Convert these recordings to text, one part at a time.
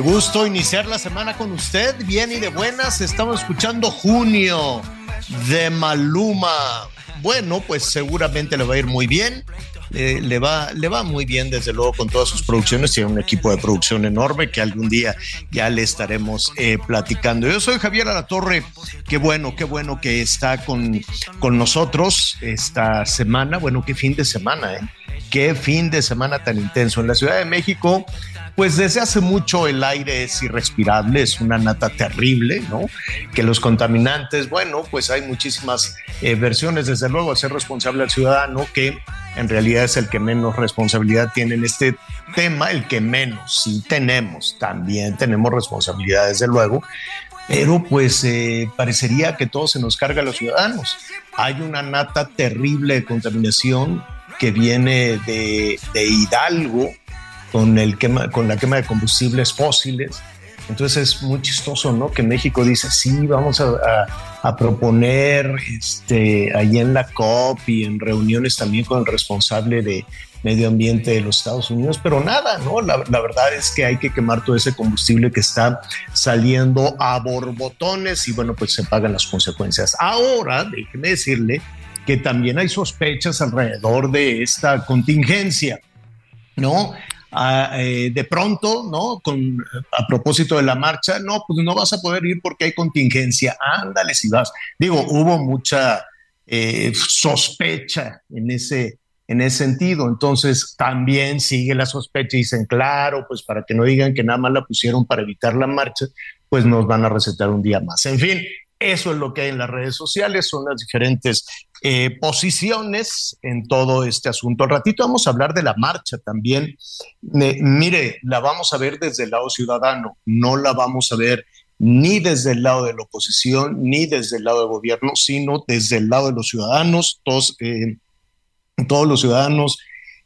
Gusto iniciar la semana con usted, bien y de buenas. Estamos escuchando Junio de Maluma. Bueno, pues seguramente le va a ir muy bien. Eh, le, va, le va muy bien, desde luego, con todas sus producciones. Tiene un equipo de producción enorme que algún día ya le estaremos eh, platicando. Yo soy Javier Alatorre. Qué bueno, qué bueno que está con, con nosotros esta semana. Bueno, qué fin de semana, ¿eh? Qué fin de semana tan intenso. En la Ciudad de México, pues desde hace mucho el aire es irrespirable, es una nata terrible, ¿no? Que los contaminantes, bueno, pues hay muchísimas eh, versiones, desde luego, hacer responsable al ciudadano que en realidad es el que menos responsabilidad tiene en este tema, el que menos, sí tenemos, también tenemos responsabilidad, desde luego, pero pues eh, parecería que todo se nos carga a los ciudadanos. Hay una nata terrible de contaminación que viene de, de Hidalgo con, el quema, con la quema de combustibles fósiles. Entonces es muy chistoso, ¿no? Que México dice, sí, vamos a, proponer este, ahí en la COP y en reuniones también con el responsable de medio ambiente de los Estados Unidos, pero nada, ¿no? La, la verdad es que hay que quemar todo ese combustible que está saliendo a borbotones y bueno, pues se pagan las consecuencias. Ahora, déjeme decirle que también hay sospechas alrededor de esta contingencia. ¿no? Eh, de pronto, ¿no? Con, a propósito de la marcha, no, pues no vas a poder ir porque hay contingencia. Ándale si vas. Digo, hubo mucha eh, sospecha en ese, en ese sentido. Entonces, también sigue la sospecha y dicen, claro, pues para que no digan que nada más la pusieron para evitar la marcha, pues nos van a recetar un día más. En fin, eso es lo que hay en las redes sociales, son las diferentes eh, posiciones en todo este asunto. Al ratito vamos a hablar de la marcha también. Mire, la vamos a ver desde el lado ciudadano, no la vamos a ver ni desde el lado de la oposición, ni desde el lado del gobierno, sino desde el lado de los ciudadanos, todos, eh, todos los ciudadanos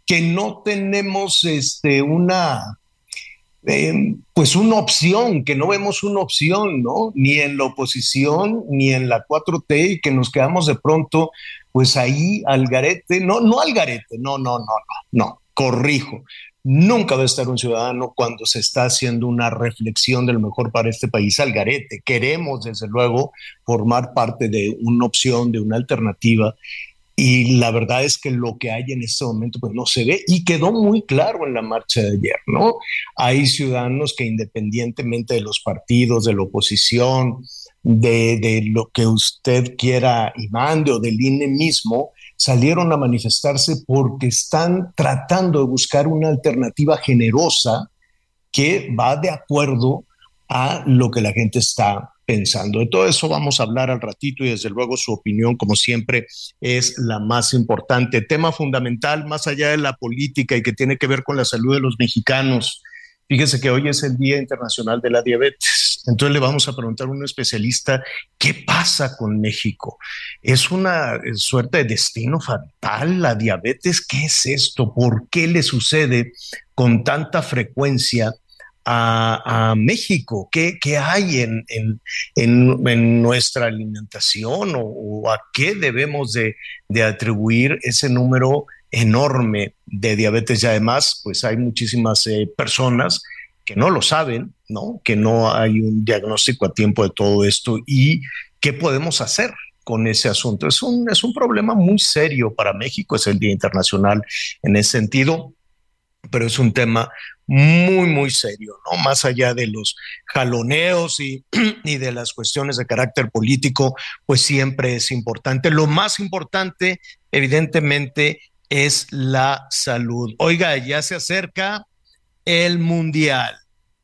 que no tenemos este, una, pues una opción, que no vemos una opción, ¿no? Ni en la oposición, ni en la 4T, y que nos quedamos de pronto, pues ahí al garete, no, no al garete, no, no, no, no, no, corrijo. Nunca va a estar un ciudadano cuando se está haciendo una reflexión de lo mejor para este país al garete. Queremos, desde luego, formar parte de una opción, de una alternativa, y la verdad es que lo que hay en este momento pues no se ve y quedó muy claro en la marcha de ayer, ¿no? Hay ciudadanos que independientemente de los partidos, de la oposición, de, de lo que usted quiera y mande o del INE mismo, salieron a manifestarse porque están tratando de buscar una alternativa generosa que va de acuerdo a lo que la gente está pensando. De todo eso vamos a hablar al ratito y desde luego su opinión, como siempre, es la más importante. Tema fundamental, más allá de la política y que tiene que ver con la salud de los mexicanos. Fíjese que hoy es el Día Internacional de la Diabetes. Entonces le vamos a preguntar a un especialista qué pasa con México. ¿Es una suerte de destino fatal la diabetes? ¿Qué es esto? ¿Por qué le sucede con tanta frecuencia a, México? ¿Qué, qué hay en, en, en, nuestra alimentación o, o, a qué debemos de, de atribuir ese número enorme de diabetes? Y además, pues hay muchísimas eh, personas que no lo saben, ¿no? Que no hay un diagnóstico a tiempo de todo esto y ¿qué podemos hacer? con ese asunto. Es un, es un problema muy serio para México, es el Día Internacional en ese sentido, pero es un tema muy, muy serio, ¿no? Más allá de los jaloneos y, y, de las cuestiones de carácter político, pues siempre es importante. Lo más importante, evidentemente, es la salud. Oiga, ya se acerca el Mundial.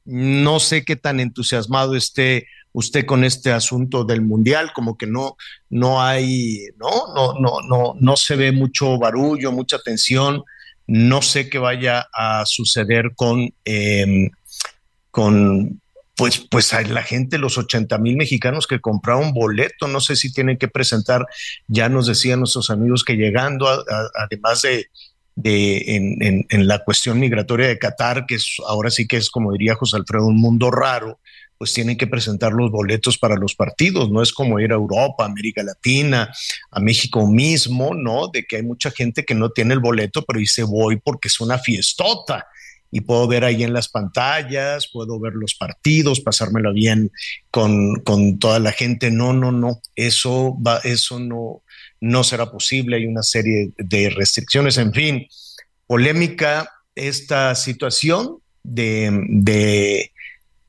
No sé qué tan entusiasmado esté usted con este asunto del mundial, como que no, no hay, no, no, no, no, no se ve mucho barullo, mucha tensión. No sé qué vaya a suceder con, eh, con pues, pues la gente, los 80 mil mexicanos que compraron boleto, no sé si tienen que presentar, ya nos decían nuestros amigos que llegando, además de, de en, en, en, la cuestión migratoria de Qatar, que es ahora sí que es, como diría José Alfredo, un mundo raro, pues tienen que presentar los boletos para los partidos, no es como ir a Europa, América Latina, a México mismo, ¿no? De que hay mucha gente que no tiene el boleto, pero dice voy porque es una fiestota y puedo ver ahí en las pantallas, puedo ver los partidos, pasármelo bien con, con toda la gente. No, no, no, eso va, eso no, no será posible. Hay una serie de restricciones, en fin, polémica esta situación de, de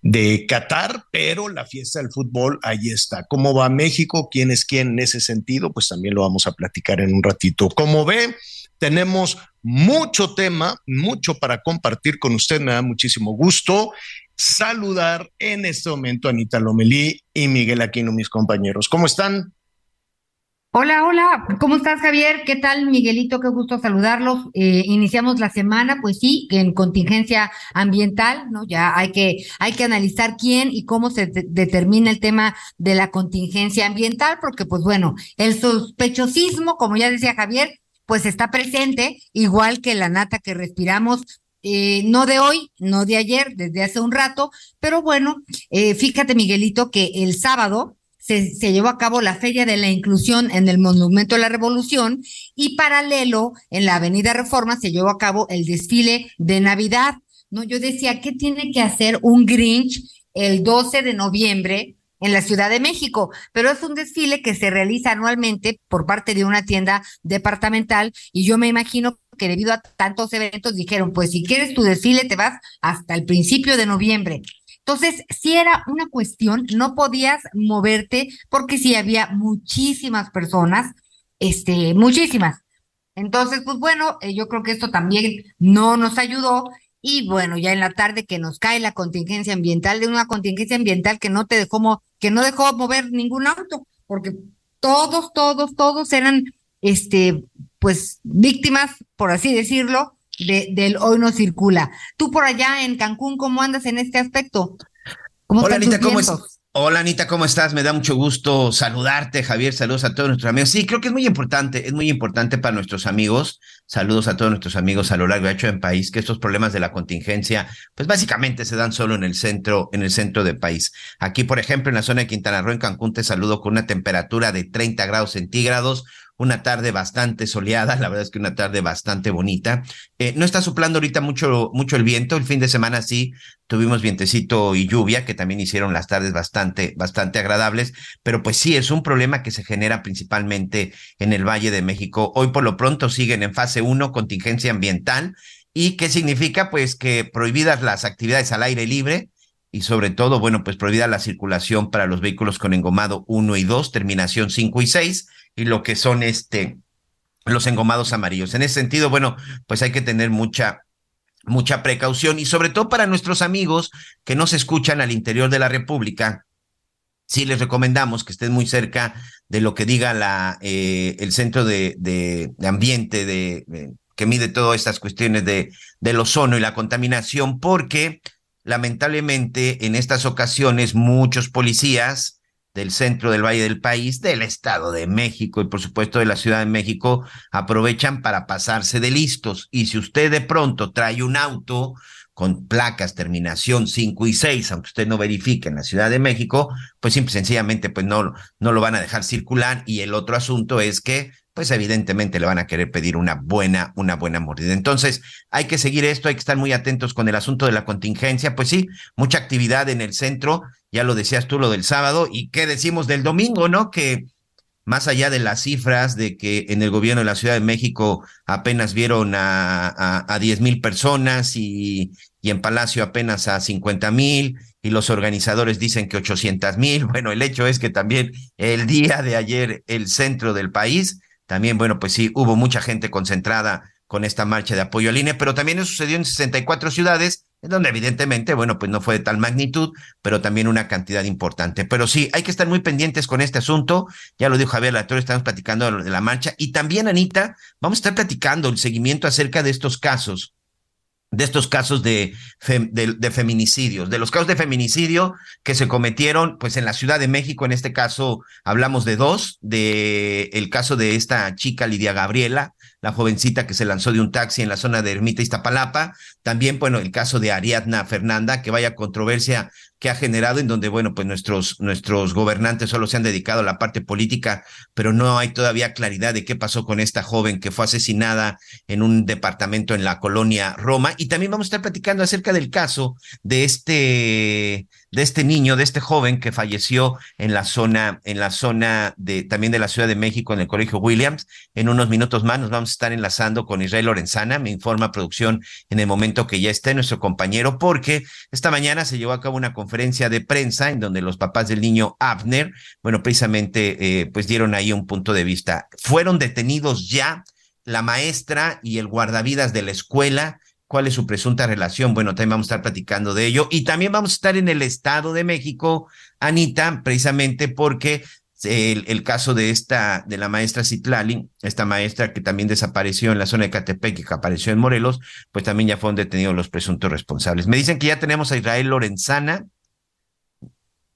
de Qatar, pero la fiesta del fútbol ahí está. ¿Cómo va México? ¿Quién es quién en ese sentido? Pues también lo vamos a platicar en un ratito. Como ve, tenemos mucho tema, mucho para compartir con usted. Me da muchísimo gusto saludar en este momento a Anita Lomelí y Miguel Aquino, mis compañeros. ¿Cómo están? Hola, hola, ¿cómo estás Javier? ¿Qué tal Miguelito? Qué gusto saludarlos. Eh, iniciamos la semana, pues sí, en contingencia ambiental, ¿no? Ya hay que, hay que analizar quién y cómo se determina el tema de la contingencia ambiental, porque pues bueno, el sospechosismo, como ya decía Javier, pues está presente, igual que la nata que respiramos eh, no de hoy, no de ayer, desde hace un rato, pero bueno, eh, fíjate Miguelito que el sábado se, llevó a cabo la Feria de la Inclusión en el Monumento de la Revolución y paralelo en la Avenida Reforma se llevó a cabo el desfile de Navidad. No, yo decía, ¿qué tiene que hacer un Grinch el 12 de noviembre en la Ciudad de México, pero es un desfile que se realiza anualmente por parte de una tienda departamental y yo me imagino que debido a tantos eventos dijeron, pues si quieres tu desfile te vas hasta el principio de noviembre. Entonces, si era una cuestión, no podías moverte porque sí había muchísimas personas, este, muchísimas. Entonces, pues bueno, eh, yo creo que esto también no nos ayudó y bueno, ya en la tarde que nos cae la contingencia ambiental, de una contingencia ambiental que no te dejó, que no dejó mover ningún auto, porque todos, todos, todos eran, este, pues víctimas, por así decirlo, de, del hoy no circula. Tú por allá en Cancún, ¿cómo andas en este aspecto? Hola Anita, ¿cómo estás? Hola Anita, ¿cómo estás? Me da mucho gusto saludarte, Javier. Saludos a todos nuestros amigos. Sí, creo que es muy importante, es muy importante para nuestros amigos. Saludos a todos nuestros amigos a lo largo y ancho del país, que estos problemas de la contingencia, pues básicamente se dan solo en el centro, en el centro del país. Aquí, por ejemplo, en la zona de Quintana Roo, en Cancún, te saludo con una temperatura de 30 grados centígrados, una tarde bastante soleada, la verdad es que una tarde bastante bonita. Eh, no está soplando ahorita mucho, mucho el viento, el fin de semana sí tuvimos vientecito y lluvia, que también hicieron las tardes bastante, bastante agradables, pero pues sí, es un problema que se genera principalmente en el Valle de México. Hoy por lo pronto siguen en fase 1, contingencia ambiental, y qué significa pues que prohibidas las actividades al aire libre, y sobre todo, bueno, pues prohibida la circulación para los vehículos con engomado 1 y 2, terminación 5 y 6, y lo que son este los engomados amarillos. En ese sentido, bueno, pues hay que tener mucha mucha precaución y sobre todo para nuestros amigos que no se escuchan al interior de la República, sí les recomendamos que estén muy cerca de lo que diga la, eh, el centro de, de, ambiente de, que mide todas estas cuestiones de, del ozono y la contaminación, porque lamentablemente en estas ocasiones muchos policías del centro del Valle del país, del Estado de México y por supuesto de la Ciudad de México, aprovechan para pasarse de listos. Y si usted de pronto trae un auto con placas terminación 5 y 6, aunque usted no verifique en la Ciudad de México, pues simple sencillamente pues no, no lo van a dejar circular. Y el otro asunto es que pues evidentemente le van a querer pedir una buena, una buena mordida. Entonces, hay que seguir esto, hay que estar muy atentos con el asunto de la contingencia. Pues sí, mucha actividad en el centro, ya lo decías tú, lo del sábado, y qué decimos del domingo, ¿no? Que más allá de las cifras de que en el gobierno de la Ciudad de México apenas vieron a, 10 mil personas y, y en Palacio apenas a 50 mil y los organizadores dicen que 800 mil. Bueno, el hecho es que también el día de ayer el centro del país, también, bueno, pues sí, hubo mucha gente concentrada con esta marcha de apoyo al INE, pero también eso sucedió en 64 ciudades en donde evidentemente, bueno, pues no fue de tal magnitud, pero también una cantidad importante. Pero sí, hay que estar muy pendientes con este asunto. Ya lo dijo Javier Latorre, estamos platicando de la marcha. Y también, Anita, vamos a estar platicando el seguimiento acerca de estos casos de estos casos de, de, feminicidios, de los casos de feminicidio que se cometieron, pues en la Ciudad de México, en este caso hablamos de dos, de el caso de esta chica Lidia Gabriela, la jovencita que se lanzó de un taxi en la zona de Ermita Iztapalapa. También, bueno, el caso de Ariadna Fernanda, que vaya controversia que ha generado, en donde, bueno, pues nuestros, nuestros gobernantes solo se han dedicado a la parte política, pero no hay todavía claridad de qué pasó con esta joven que fue asesinada en un departamento en la colonia Roma. Y también vamos a estar platicando acerca del caso de este, de este niño, de este joven que falleció en la zona, en la zona de, también de la Ciudad de México, en el Colegio Williams. En unos minutos más nos vamos a estar enlazando con Israel Lorenzana, me informa producción en el momento que ya esté nuestro compañero, porque esta mañana se llevó a cabo una conferencia de prensa en donde los papás del niño Abner, bueno, precisamente, eh, pues dieron ahí un punto de vista. Fueron detenidos ya la maestra y el guardavidas de la escuela, cuál es su presunta relación. Bueno, también vamos a estar platicando de ello. Y también vamos a estar en el Estado de México, Anita, precisamente porque el, el, caso de esta, de la maestra Citlali, esta maestra que también desapareció en la zona de Catepec y que apareció en Morelos, pues también ya fueron detenidos los presuntos responsables. Me dicen que ya tenemos a Israel Lorenzana.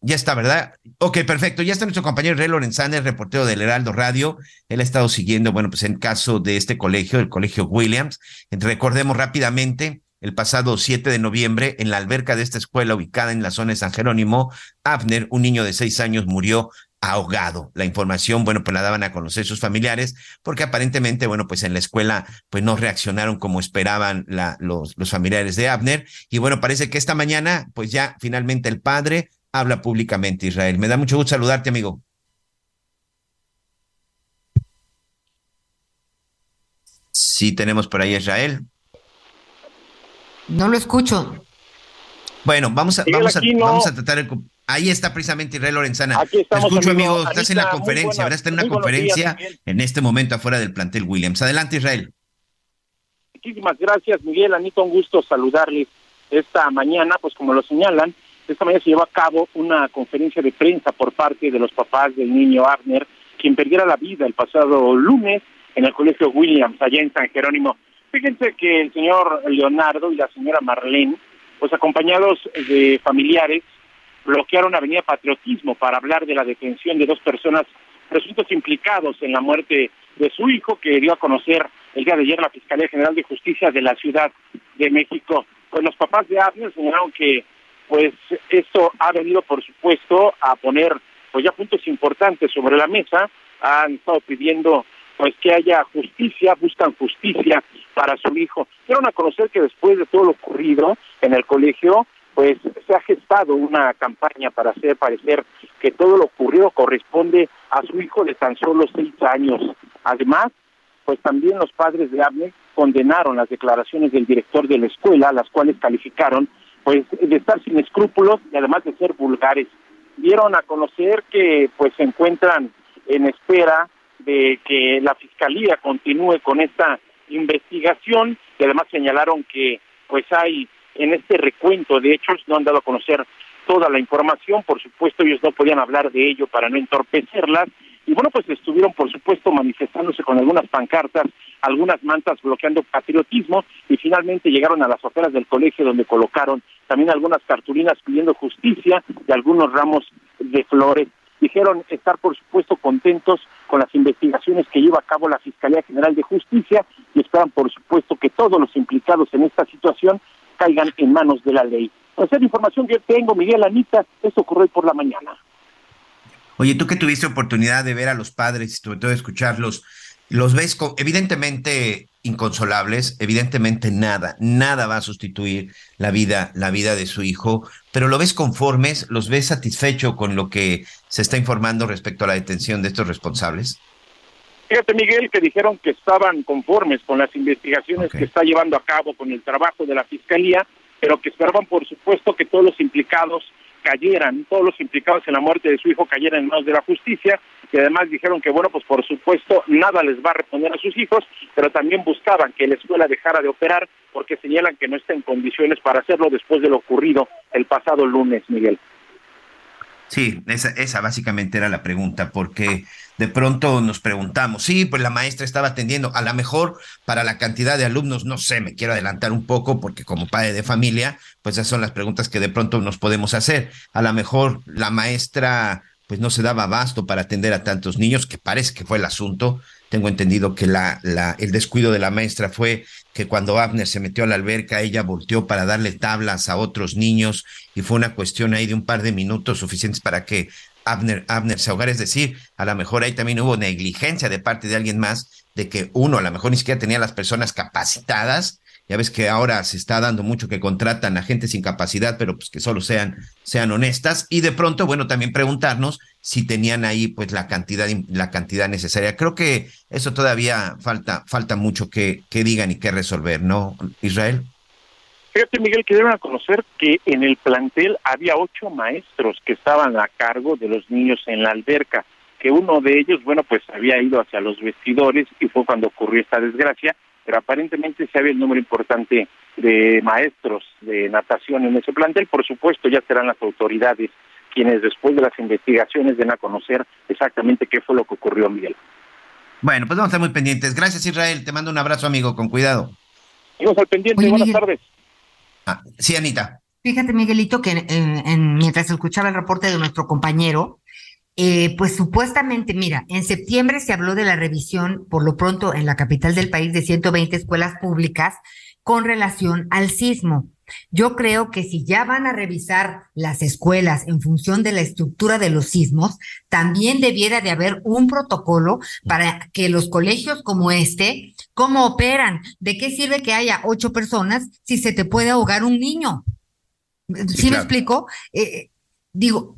Ya está, ¿verdad? Ok, perfecto. Ya está nuestro compañero Israel Lorenzana, el reportero del Heraldo Radio. Él ha estado siguiendo, bueno, pues en caso de este colegio, el colegio Williams. Recordemos rápidamente, el pasado 7 de noviembre, en la alberca de esta escuela ubicada en la zona de San Jerónimo, Abner, un niño de seis años, murió ahogado. La información, bueno, pues la daban a conocer sus familiares, porque aparentemente, bueno, pues en la escuela, pues no reaccionaron como esperaban la, los familiares de Abner. Y bueno, parece que esta mañana, pues ya finalmente el padre habla públicamente, Israel. Me da mucho gusto saludarte, amigo. Sí, tenemos por ahí a Israel. No lo escucho. Bueno, vamos a, vamos a, vamos a tratar el Ahí está precisamente Israel Lorenzana. Te escucho, amigo. Estás en la conferencia, ¿verdad? Está en una conferencia en este momento afuera del plantel Williams. Adelante, Israel. Muchísimas gracias, Miguel. Anita, un gusto saludarles esta mañana. Pues como lo señalan, esta mañana se llevó a cabo una conferencia de prensa por parte de los papás del niño Abner, quien perdiera la vida el pasado lunes en el colegio Williams, allá en San Jerónimo. Fíjense que el señor Leonardo y la señora Marlene, pues acompañados de familiares, bloquearon Avenida Patriotismo para hablar de la detención de dos personas presuntos implicados en la muerte de su hijo, que dio a conocer el día de ayer la Fiscalía General de Justicia de la Ciudad de México. Pues los papás de Abner señalaron que pues esto ha venido, por supuesto, a poner pues ya puntos importantes sobre la mesa. Han estado pidiendo pues que haya justicia, buscan justicia para su hijo. Dieron a conocer que después de todo lo ocurrido en el colegio, pues se ha gestado una campaña para hacer parecer que todo lo ocurrido corresponde a su hijo de tan solo seis años. Además, pues también los padres de Abner condenaron las declaraciones del director de la escuela, las cuales calificaron pues de estar sin escrúpulos y además de ser vulgares. Dieron a conocer que pues se encuentran en espera de que la fiscalía continúe con esta investigación y además señalaron que pues hay en este recuento de hechos, no han dado a conocer toda la información, por supuesto ellos no podían hablar de ello para no entorpecerlas, y bueno, pues estuvieron por supuesto manifestándose con algunas pancartas, algunas mantas bloqueando patriotismo, y finalmente llegaron a las afueras del colegio donde colocaron también algunas cartulinas pidiendo justicia y algunos ramos de flores. Dijeron estar por supuesto contentos con las investigaciones que lleva a cabo la Fiscalía General de Justicia y esperan por supuesto que todos los implicados en esta situación caigan en manos de la ley. Es la información que tengo, Miguel Anita, esto ocurrió por la mañana. Oye, tú que tuviste oportunidad de ver a los padres y sobre todo escucharlos, los ves evidentemente inconsolables, evidentemente nada, nada va a sustituir la vida, la vida de su hijo, pero lo ves conformes, los ves satisfecho con lo que se está informando respecto a la detención de estos responsables. Fíjate, Miguel, que dijeron que estaban conformes con las investigaciones que está llevando a cabo con el trabajo de la Fiscalía, pero que esperaban, por supuesto, que todos los implicados cayeran, todos los implicados en la muerte de su hijo cayeran en manos de la justicia, y además dijeron que, bueno, pues por supuesto nada les va a responder a sus hijos, pero también buscaban que la escuela dejara de operar porque señalan que no está en condiciones para hacerlo después de lo ocurrido el pasado lunes, Miguel. Sí, esa, esa básicamente era la pregunta, porque de pronto nos preguntamos, sí, pues la maestra estaba atendiendo, a lo mejor para la cantidad de alumnos, no sé, me quiero adelantar un poco, porque como padre de familia, pues esas son las preguntas que de pronto nos podemos hacer. A lo mejor la maestra pues no se daba abasto para atender a tantos niños, que parece que fue el asunto. Tengo entendido que la, la, el descuido de la maestra fue que cuando Abner se metió a la alberca, ella volteó para darle tablas a otros niños y fue una cuestión ahí de un par de minutos suficientes para que Abner, Abner se ahogara. Es decir, a lo mejor ahí también hubo negligencia de parte de alguien más, de que uno a lo mejor ni siquiera tenía las personas capacitadas. Ya ves que ahora se está dando mucho que contratan a gente sin capacidad, pero pues que solo sean, sean honestas. Y de pronto, bueno, también preguntarnos si tenían ahí pues la cantidad, la cantidad necesaria. Creo que eso todavía falta, falta mucho que, que digan y que resolver, ¿no, Israel? Fíjate, Miguel, que deben conocer que en el plantel había ocho maestros que estaban a cargo de los niños en la alberca, que uno de ellos, bueno, pues había ido hacia los vestidores y fue cuando ocurrió esta desgracia, pero aparentemente se había el número importante de maestros de natación en ese plantel. Por supuesto, ya serán las autoridades quienes después de las investigaciones den a conocer exactamente qué fue lo que ocurrió, Miguel. Bueno, pues vamos a estar muy pendientes. Gracias, Israel. Te mando un abrazo, amigo, con cuidado. Vamos al pendiente. Buenas tardes. Ah, sí, Anita. Fíjate, Miguelito, que mientras escuchaba el reporte de nuestro compañero, eh, pues supuestamente, mira, en septiembre se habló de la revisión, por lo pronto, en la capital del país, de 120 escuelas públicas con relación al sismo. Yo creo que si ya van a revisar las escuelas en función de la estructura de los sismos, también debiera de haber un protocolo para que los colegios como este, ¿cómo operan? ¿De qué sirve que haya ocho personas si se te puede ahogar un niño? ¿Sí, me explico? Eh, digo,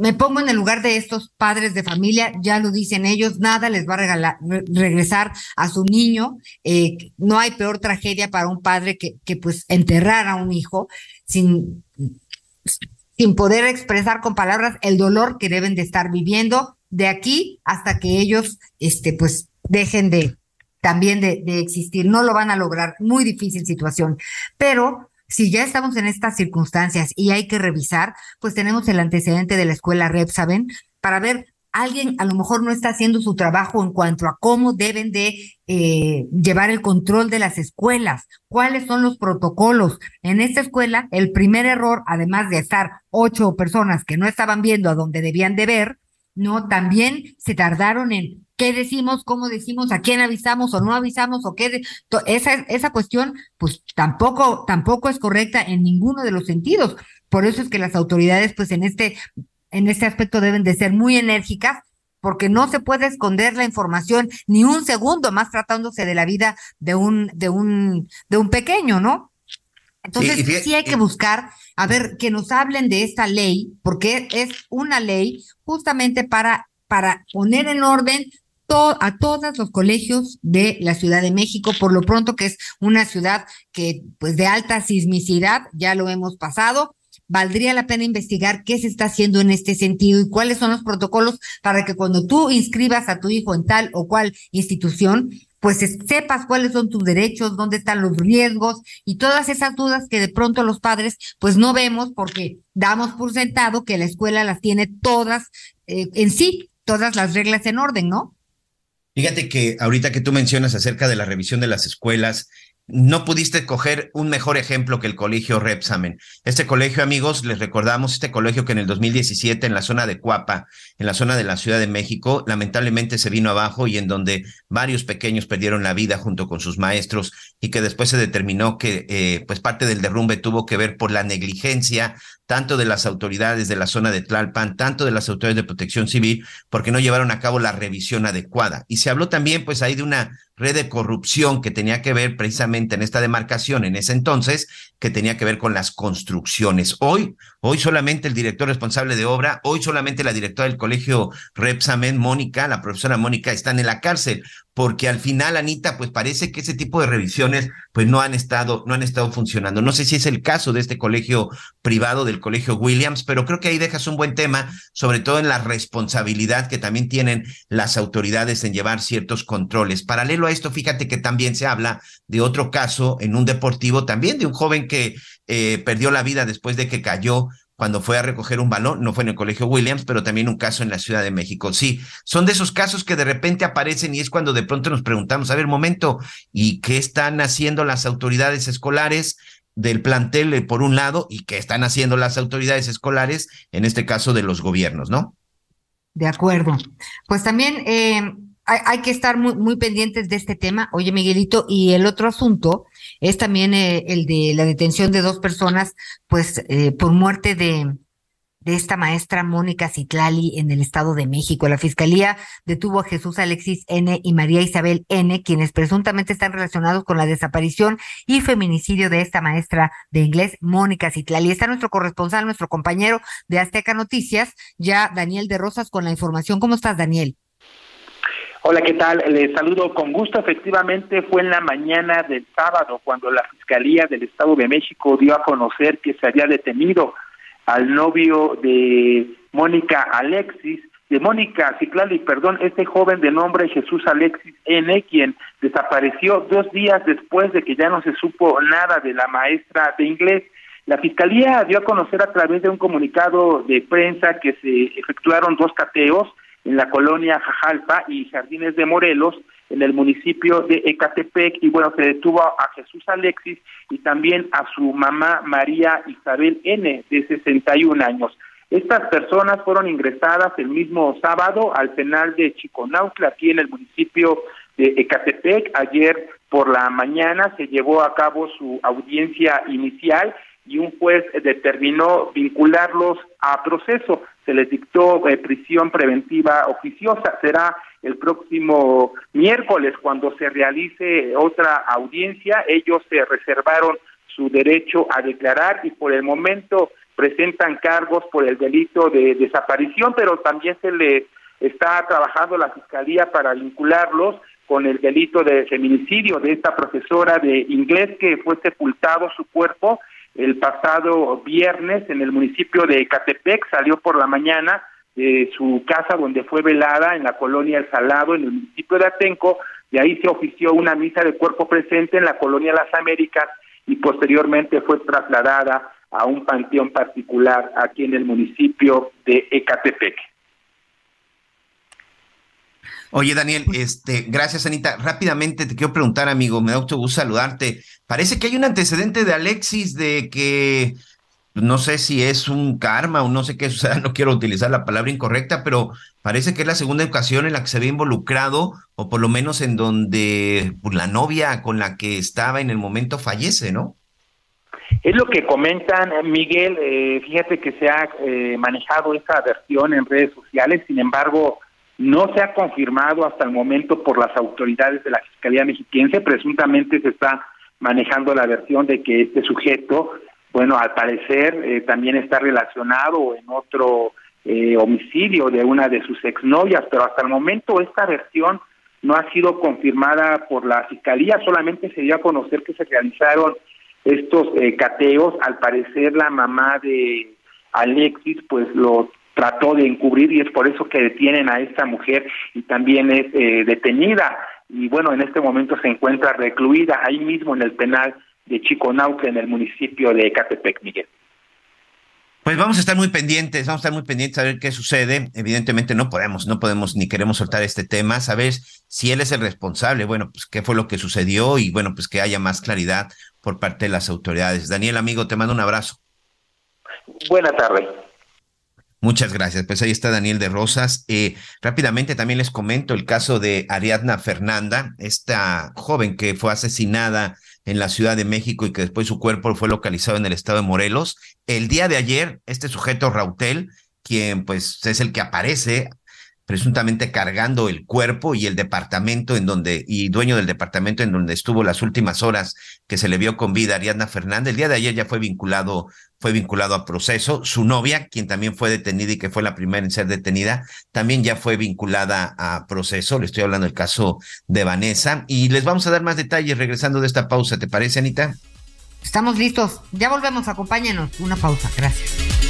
me pongo en el lugar de estos padres de familia, ya lo dicen ellos, nada les va a regresar a su niño. Eh, no hay peor tragedia para un padre que, que pues enterrar a un hijo sin, sin poder expresar con palabras el dolor que deben de estar viviendo de aquí hasta que ellos, este, pues, dejen de también de existir. No lo van a lograr, muy difícil situación. Pero si ya estamos en estas circunstancias y hay que revisar, pues tenemos el antecedente de la escuela Repsaben para ver alguien a lo mejor no está haciendo su trabajo en cuanto a cómo deben de eh, llevar el control de las escuelas, cuáles son los protocolos. En esta escuela, el primer error, además de estar ocho personas que no estaban viendo a donde debían de ver, no, también se tardaron en qué decimos, cómo decimos, a quién avisamos o no avisamos o qué. esa, esa cuestión, pues tampoco, tampoco es correcta en ninguno de los sentidos. Por eso es que las autoridades, pues en este, en este aspecto deben de ser muy enérgicas porque no se puede esconder la información ni un segundo más tratándose de la vida de un, de un, de un pequeño, ¿no? Entonces, sí hay que buscar, a ver, que nos hablen de esta ley, porque es una ley justamente para, para poner en orden a todos los colegios de la Ciudad de México, por lo pronto que es una ciudad que pues de alta sismicidad, ya lo hemos pasado, valdría la pena investigar qué se está haciendo en este sentido y cuáles son los protocolos para que cuando tú inscribas a tu hijo en tal o cual institución, pues sepas cuáles son tus derechos, dónde están los riesgos y todas esas dudas que de pronto los padres pues no vemos porque damos por sentado que la escuela las tiene todas eh, en sí, todas las reglas en orden, ¿no? Fíjate que ahorita que tú mencionas acerca de la revisión de las escuelas, no pudiste coger un mejor ejemplo que el colegio Repsamen. Este colegio, amigos, les recordamos, este colegio que en el 2017 en la zona de Cuapa, en la zona de la Ciudad de México, lamentablemente se vino abajo y en donde varios pequeños perdieron la vida junto con sus maestros y que después se determinó que eh, pues parte del derrumbe tuvo que ver por la negligencia tanto de las autoridades de la zona de Tlalpan, tanto de las autoridades de protección civil, porque no llevaron a cabo la revisión adecuada. Y se habló también pues ahí de una red de corrupción que tenía que ver precisamente en esta demarcación en ese entonces, que tenía que ver con las construcciones. Hoy, hoy solamente el director responsable de obra, hoy solamente la directora del colegio Repsamen, Mónica, la profesora Mónica, están en la cárcel, porque al final, Anita, pues parece que ese tipo de revisiones pues no han estado, no han estado funcionando. No sé si es el caso de este colegio privado, del colegio Williams, pero creo que ahí dejas un buen tema, sobre todo en la responsabilidad que también tienen las autoridades en llevar ciertos controles. Paralelo a esto, fíjate que también se habla de otro caso en un deportivo, también de un joven que eh, perdió la vida después de que cayó cuando fue a recoger un balón, no fue en el Colegio Williams, pero también un caso en la Ciudad de México. Sí, son de esos casos que de repente aparecen y es cuando de pronto nos preguntamos, a ver, momento, ¿y qué están haciendo las autoridades escolares? del plantel eh, por un lado y qué están haciendo las autoridades escolares, en este caso de los gobiernos, ¿no? De acuerdo. Pues también eh, hay, que estar muy pendientes de este tema. Oye, Miguelito, y el otro asunto es también eh, el de la detención de dos personas, pues eh, por muerte de, de esta maestra Mónica Citlali en el Estado de México. La Fiscalía detuvo a Jesús Alexis N. y María Isabel N., quienes presuntamente están relacionados con la desaparición y feminicidio de esta maestra de inglés, Mónica Citlali. Está nuestro corresponsal, nuestro compañero de Azteca Noticias, ya Daniel de Rosas, con la información. ¿Cómo estás, Daniel? Hola, ¿qué tal? Les saludo con gusto. Efectivamente, fue en la mañana del sábado cuando la Fiscalía del Estado de México dio a conocer que se había detenido al novio de Mónica Alexis, de Mónica Ciclali, perdón, este joven de nombre Jesús Alexis N., quien desapareció dos días después de que ya no se supo nada de la maestra de inglés. La Fiscalía dio a conocer a través de un comunicado de prensa que se efectuaron dos cateos en la colonia Jajalpa y Jardines de Morelos, en el municipio de Ecatepec, y bueno, se detuvo a Jesús Alexis y también a su mamá María Isabel N., de 61 años. Estas personas fueron ingresadas el mismo sábado al penal de Chiconautla, aquí en el municipio de Ecatepec. Ayer por la mañana se llevó a cabo su audiencia inicial y un juez determinó vincularlos a proceso. Se les dictó eh, prisión preventiva oficiosa. Será el próximo miércoles cuando se realice otra audiencia. Ellos se reservaron su derecho a declarar y por el momento presentan cargos por el delito de desaparición, pero también se le está trabajando la Fiscalía para vincularlos con el delito de feminicidio de esta profesora de inglés que fue sepultado su cuerpo el pasado viernes en el municipio de Catepec, salió por la mañana de su casa donde fue velada en la colonia El Salado, en el municipio de Atenco, y ahí se ofició una misa de cuerpo presente en la colonia Las Américas y posteriormente fue trasladada a un panteón particular aquí en el municipio de Ecatepec. Oye, Daniel, este, gracias, Anita. Rápidamente te quiero preguntar, amigo, me da mucho gusto saludarte. Parece que hay un antecedente de Alexis de que no sé si es un karma o no sé qué, o no quiero utilizar la palabra incorrecta, pero parece que es la segunda ocasión en la que se ve involucrado, o por lo menos en donde pues, la novia con la que estaba en el momento fallece, ¿no? Es lo que comentan, Miguel. Eh, fíjate que se ha eh, manejado esta versión en redes sociales, sin embargo, no se ha confirmado hasta el momento por las autoridades de la Fiscalía Mexiquense. Presuntamente se está manejando la versión de que este sujeto, bueno, al parecer eh, también está relacionado en otro eh, homicidio de una de sus exnovias, pero hasta el momento esta versión no ha sido confirmada por la Fiscalía, solamente se dio a conocer que se realizaron estos eh, cateos, al parecer la mamá de Alexis pues lo trató de encubrir y es por eso que detienen a esta mujer y también es eh, detenida y bueno, en este momento se encuentra recluida ahí mismo en el penal de Chiconauque en el municipio de Ecatepec, Miguel. Pues vamos a estar muy pendientes, vamos a estar muy pendientes a ver qué sucede. Evidentemente no podemos, no podemos ni queremos soltar este tema, saber si él es el responsable, bueno, pues qué fue lo que sucedió y bueno, pues que haya más claridad por parte de las autoridades. Daniel, amigo, te mando un abrazo. Buena tarde. Muchas gracias. Pues ahí está Daniel de Rosas. Eh, rápidamente también les comento el caso de Ariadna Fernanda, esta joven que fue asesinada en la Ciudad de México y que después su cuerpo fue localizado en el estado de Morelos. El día de ayer, este sujeto Rautel, quien pues es el que aparece presuntamente cargando el cuerpo y el departamento en donde, y dueño del departamento en donde estuvo las últimas horas que se le vio con vida Ariadna Fernández. El día de ayer ya fue vinculado, fue vinculado a proceso. Su novia, quien también fue detenida y que fue la primera en ser detenida, también ya fue vinculada a proceso. Le estoy hablando del caso de Vanessa. Y les vamos a dar más detalles regresando de esta pausa. ¿Te parece, Anita? Estamos listos. Ya volvemos. Acompáñanos. Una pausa. Gracias.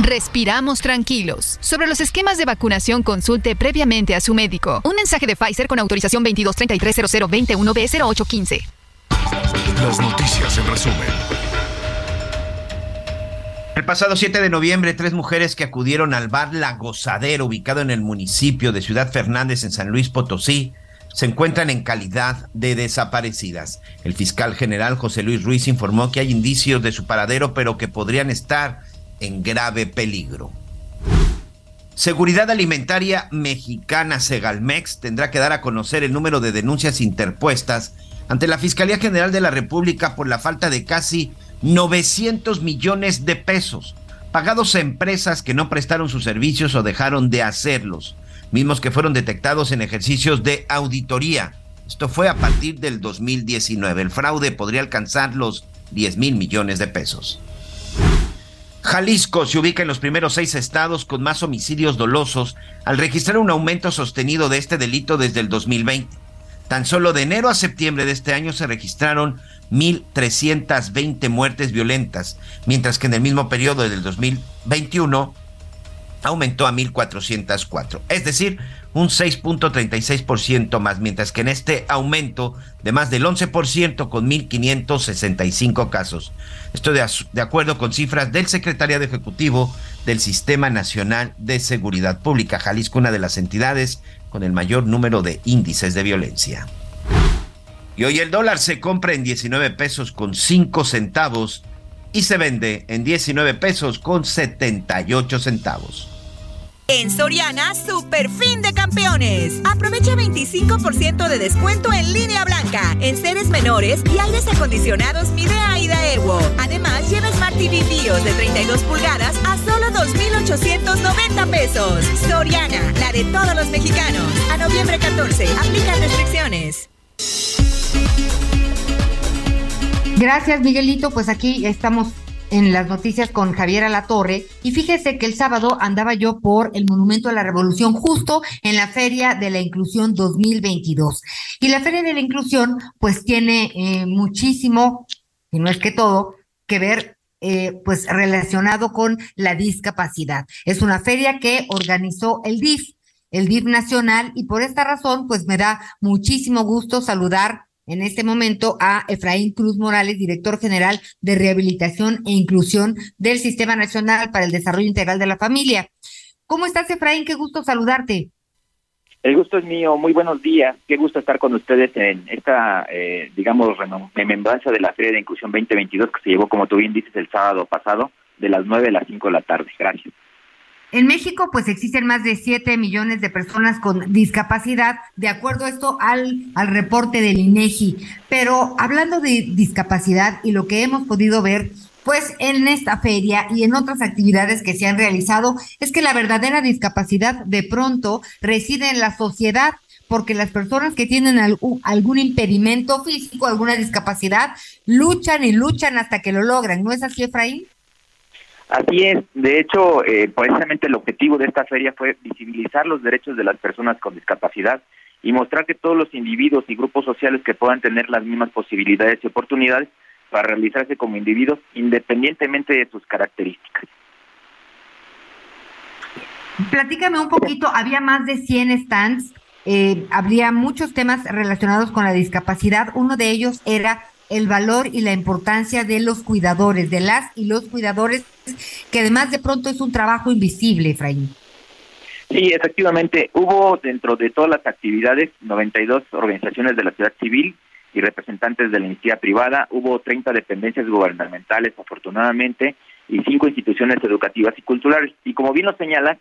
Respiramos tranquilos. Sobre los esquemas de vacunación, consulte previamente a su médico. Un mensaje de Pfizer con autorización 22330021B0815. Las noticias en resumen. El pasado 7 de noviembre, tres mujeres que acudieron al bar La Gozadera, ubicado en el municipio de Ciudad Fernández, en San Luis Potosí, se encuentran en calidad de desaparecidas. El fiscal general José Luis Ruiz informó que hay indicios de su paradero, pero que podrían estar en grave peligro. Seguridad Alimentaria Mexicana Segalmex tendrá que dar a conocer el número de denuncias interpuestas ante la Fiscalía General de la República por la falta de casi 900 millones de pesos pagados a empresas que no prestaron sus servicios o dejaron de hacerlos, mismos que fueron detectados en ejercicios de auditoría. Esto fue a partir del 2019. El fraude podría alcanzar los 10 mil millones de pesos. Jalisco se ubica en los primeros seis estados con más homicidios dolosos al registrar un aumento sostenido de este delito desde el 2020. Tan solo de enero a septiembre de este año se registraron 1.320 muertes violentas, mientras que en el mismo periodo del 2021 aumentó a 1.404. Es decir, un 6.36% más, mientras que en este aumento de más del 11% con 1.565 casos. Esto de, acuerdo con cifras del Secretariado Ejecutivo del Sistema Nacional de Seguridad Pública, Jalisco, una de las entidades con el mayor número de índices de violencia. Y hoy el dólar se compra en 19 pesos con 5 centavos y se vende en 19 pesos con 78 centavos. En Soriana, super fin de campeones. Aprovecha 25% de descuento en línea blanca, en seres menores y aires acondicionados Midea y Daewoo. Además, lleva Smart TV BIOS de 32 pulgadas a solo 2,890 pesos. Soriana, la de todos los mexicanos. A noviembre 14, aplica restricciones. Gracias, Miguelito. Pues aquí estamos en las noticias con Javier Alatorre. Y fíjese que el sábado andaba yo por el Monumento a la Revolución, justo en la Feria de la Inclusión 2022. Y la Feria de la Inclusión, pues tiene eh, muchísimo, y no es que todo, que ver eh, pues relacionado con la discapacidad. Es una feria que organizó el DIF, el DIF nacional, y por esta razón, pues me da muchísimo gusto saludar en este momento a Efraín Cruz Morales, director general de Rehabilitación e Inclusión del Sistema Nacional para el Desarrollo Integral de la Familia. ¿Cómo estás, Efraín? Qué gusto saludarte. El gusto es mío. Muy buenos días. Qué gusto estar con ustedes en esta, eh, digamos, remembranza de la Feria de Inclusión 2022 que se llevó, como tú bien dices, el sábado pasado, de las 9 a las 5 de la tarde. Gracias. En México, pues existen más de 7 millones de personas con discapacidad, de acuerdo a esto al, al reporte del INEGI. Pero hablando de discapacidad y lo que hemos podido ver, pues en esta feria y en otras actividades que se han realizado, es que la verdadera discapacidad de pronto reside en la sociedad, porque las personas que tienen algún, impedimento físico, alguna discapacidad, luchan y luchan hasta que lo logran. ¿No es así, Efraín? Así es. De hecho, eh, precisamente el objetivo de esta feria fue visibilizar los derechos de las personas con discapacidad y mostrar que todos los individuos y grupos sociales que puedan tener las mismas posibilidades y oportunidades para realizarse como individuos independientemente de sus características. Platícame un poquito, había más de 100 stands, eh, habría muchos temas relacionados con la discapacidad, uno de ellos era el valor y la importancia de los cuidadores, de las y los cuidadores, que además de pronto es un trabajo invisible, Efraín. Sí, efectivamente, hubo dentro de todas las actividades 92 organizaciones de la ciudad civil y representantes de la iniciativa privada. Hubo 30 dependencias gubernamentales, afortunadamente, y cinco instituciones educativas y culturales. Y como bien lo señala,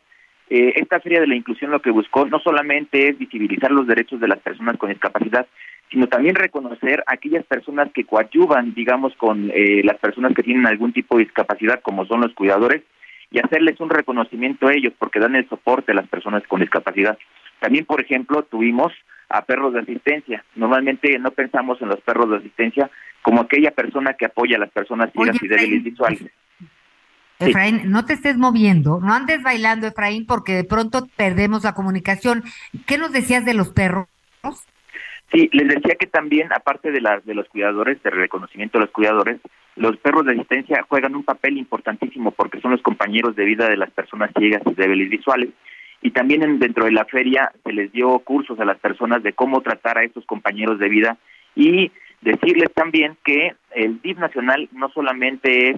eh, esta Feria de la Inclusión lo que buscó no solamente es visibilizar los derechos de las personas con discapacidad, sino también reconocer a aquellas personas que coadyuvan, digamos, con eh, las personas que tienen algún tipo de discapacidad, como son los cuidadores, y hacerles un reconocimiento a ellos porque dan el soporte a las personas con discapacidad. También, por ejemplo, tuvimos a perros de asistencia. Normalmente no pensamos en los perros de asistencia como aquella persona que apoya a las personas ciegas y débiles visuales. Efraín, no te estés moviendo, no andes bailando, Efraín, porque de pronto perdemos la comunicación. ¿Qué nos decías de los perros? Sí, les decía que también, aparte de, las de los cuidadores, del reconocimiento de los cuidadores, los perros de asistencia juegan un papel importantísimo porque son los compañeros de vida de las personas ciegas y débiles visuales y también dentro de la feria se les dio cursos a las personas de cómo tratar a estos compañeros de vida y decirles también que el DIF nacional no solamente es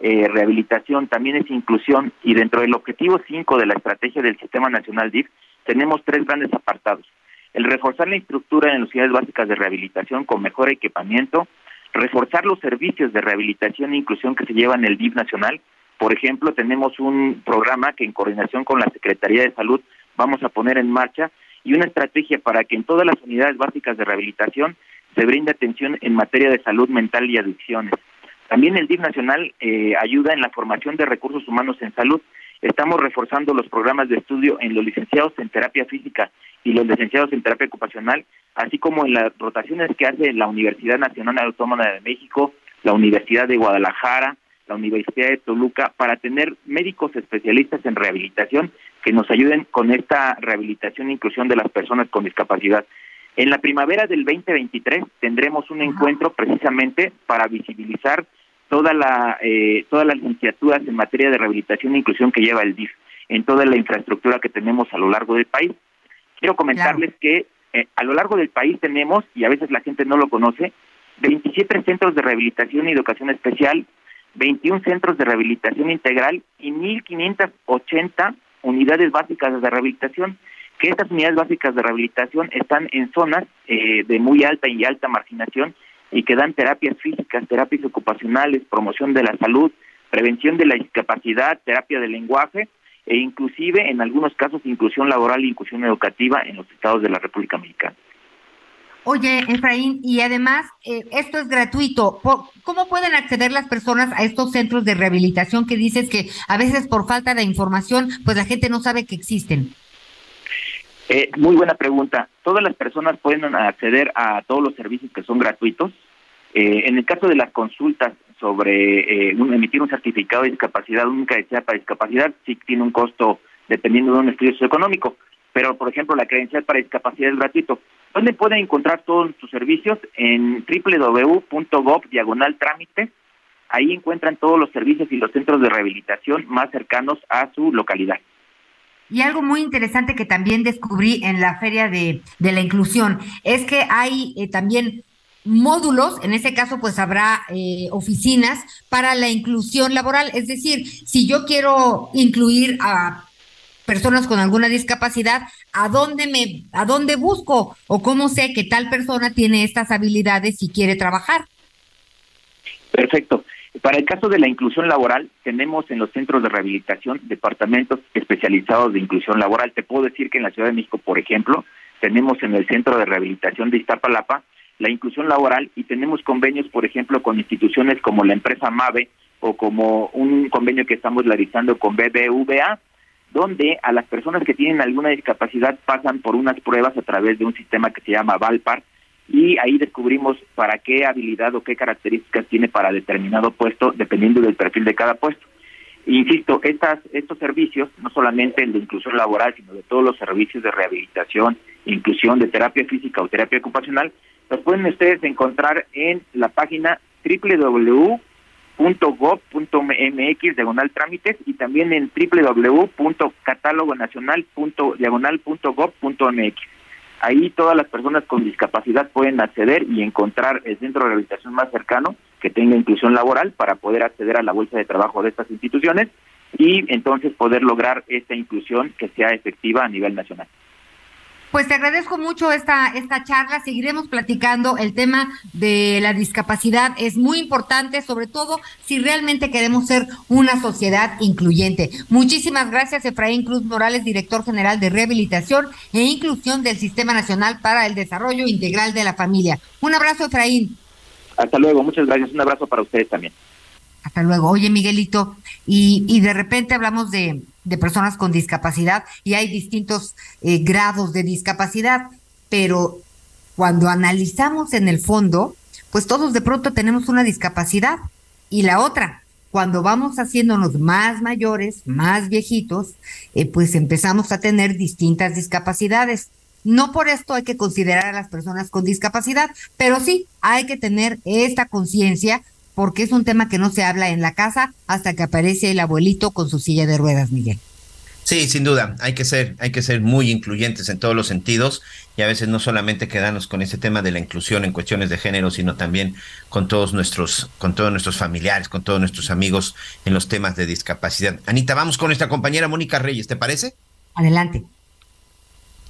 eh, rehabilitación, también es inclusión y dentro del objetivo 5 de la estrategia del Sistema Nacional DIF tenemos tres grandes apartados. El reforzar la estructura en las unidades básicas de rehabilitación con mejor equipamiento, reforzar los servicios de rehabilitación e inclusión que se llevan el DIF nacional por ejemplo, tenemos un programa que en coordinación con la Secretaría de Salud vamos a poner en marcha y una estrategia para que en todas las unidades básicas de rehabilitación se brinde atención en materia de salud mental y adicciones. También el DIF Nacional eh, ayuda en la formación de recursos humanos en salud. Estamos reforzando los programas de estudio en los licenciados en terapia física y los licenciados en terapia ocupacional, así como en las rotaciones que hace la Universidad Nacional Autónoma de México, la Universidad de Guadalajara, la Universidad de Toluca, para tener médicos especialistas en rehabilitación que nos ayuden con esta rehabilitación e inclusión de las personas con discapacidad. En la primavera del 2023 tendremos un encuentro precisamente para visibilizar toda la, eh, todas las licenciaturas en materia de rehabilitación e inclusión que lleva el DIF en toda la infraestructura que tenemos a lo largo del país. Quiero comentarles que eh, a lo largo del país tenemos, y a veces la gente no lo conoce, 27 centros de rehabilitación y educación especial 21 centros de rehabilitación integral y 1.580 unidades básicas de rehabilitación, que estas unidades básicas de rehabilitación están en zonas eh, de muy alta y alta marginación y que dan terapias físicas, terapias ocupacionales, promoción de la salud, prevención de la discapacidad, terapia del lenguaje e inclusive en algunos casos inclusión laboral e inclusión educativa en los estados de la República Mexicana. Oye, Efraín, y además, eh, esto es gratuito. ¿Cómo pueden acceder las personas a estos centros de rehabilitación que dices que a veces por falta de información, pues la gente no sabe que existen? Eh, muy buena pregunta. Todas las personas pueden acceder a todos los servicios que son gratuitos. Eh, en el caso de las consultas sobre emitir un certificado de discapacidad única de para discapacidad, sí tiene un costo dependiendo de un estudio socioeconómico pero por ejemplo la credencial para discapacidad es gratuito. ¿Dónde pueden encontrar todos sus servicios? En www.gov diagonal trámite. Ahí encuentran todos los servicios y los centros de rehabilitación más cercanos a su localidad. Y algo muy interesante que también descubrí en la Feria de, la Inclusión es que hay eh, también módulos, en ese caso pues habrá eh, oficinas para la inclusión laboral. Es decir, si yo quiero incluir a personas con alguna discapacidad, ¿a dónde me, a dónde busco o cómo sé que tal persona tiene estas habilidades y quiere trabajar? Perfecto. Para el caso de la inclusión laboral, tenemos en los centros de rehabilitación departamentos especializados de inclusión laboral. Te puedo decir que en la Ciudad de México, por ejemplo, tenemos en el Centro de Rehabilitación de Iztapalapa la inclusión laboral y tenemos convenios, por ejemplo, con instituciones como la empresa MAVE o como un convenio que estamos realizando con BBVA, donde a las personas que tienen alguna discapacidad pasan por unas pruebas a través de un sistema que se llama Valpar y ahí descubrimos para qué habilidad o qué características tiene para determinado puesto dependiendo del perfil de cada puesto. Insisto, estas, estos servicios, no solamente el de inclusión laboral, sino de todos los servicios de rehabilitación, inclusión de terapia física o terapia ocupacional, los pueden ustedes encontrar en la página www.gov.mx diagonal trámites y también en www.catálogonacional.diagonal.gov.mx. Ahí todas las personas con discapacidad pueden acceder y encontrar el centro de rehabilitación más cercano que tenga inclusión laboral para poder acceder a la bolsa de trabajo de estas instituciones y entonces poder lograr esta inclusión que sea efectiva a nivel nacional. Pues te agradezco mucho esta, esta charla. Seguiremos platicando. El tema de la discapacidad es muy importante, sobre todo si realmente queremos ser una sociedad incluyente. Muchísimas gracias, Efraín Cruz Morales, director general de Rehabilitación e Inclusión del Sistema Nacional para el Desarrollo Integral de la Familia. Un abrazo, Efraín. Hasta luego, muchas gracias. Un abrazo para ustedes también. Hasta luego. Oye, Miguelito, y, y de repente hablamos de, de personas con discapacidad y hay distintos eh, grados de discapacidad, pero cuando analizamos en el fondo, pues todos de pronto tenemos una discapacidad y la otra, cuando vamos haciéndonos más mayores, más viejitos, eh, pues empezamos a tener distintas discapacidades. No por esto hay que considerar a las personas con discapacidad, pero sí hay que tener esta conciencia porque es un tema que no se habla en la casa hasta que aparece el abuelito con su silla de ruedas, Miguel. Sí, sin duda, hay que ser, hay que ser muy incluyentes en todos los sentidos y a veces no solamente quedarnos con ese tema de la inclusión en cuestiones de género, sino también con todos nuestros, con todos nuestros familiares, con todos nuestros amigos en los temas de discapacidad. Anita, vamos con nuestra compañera Mónica Reyes, ¿te parece? Adelante.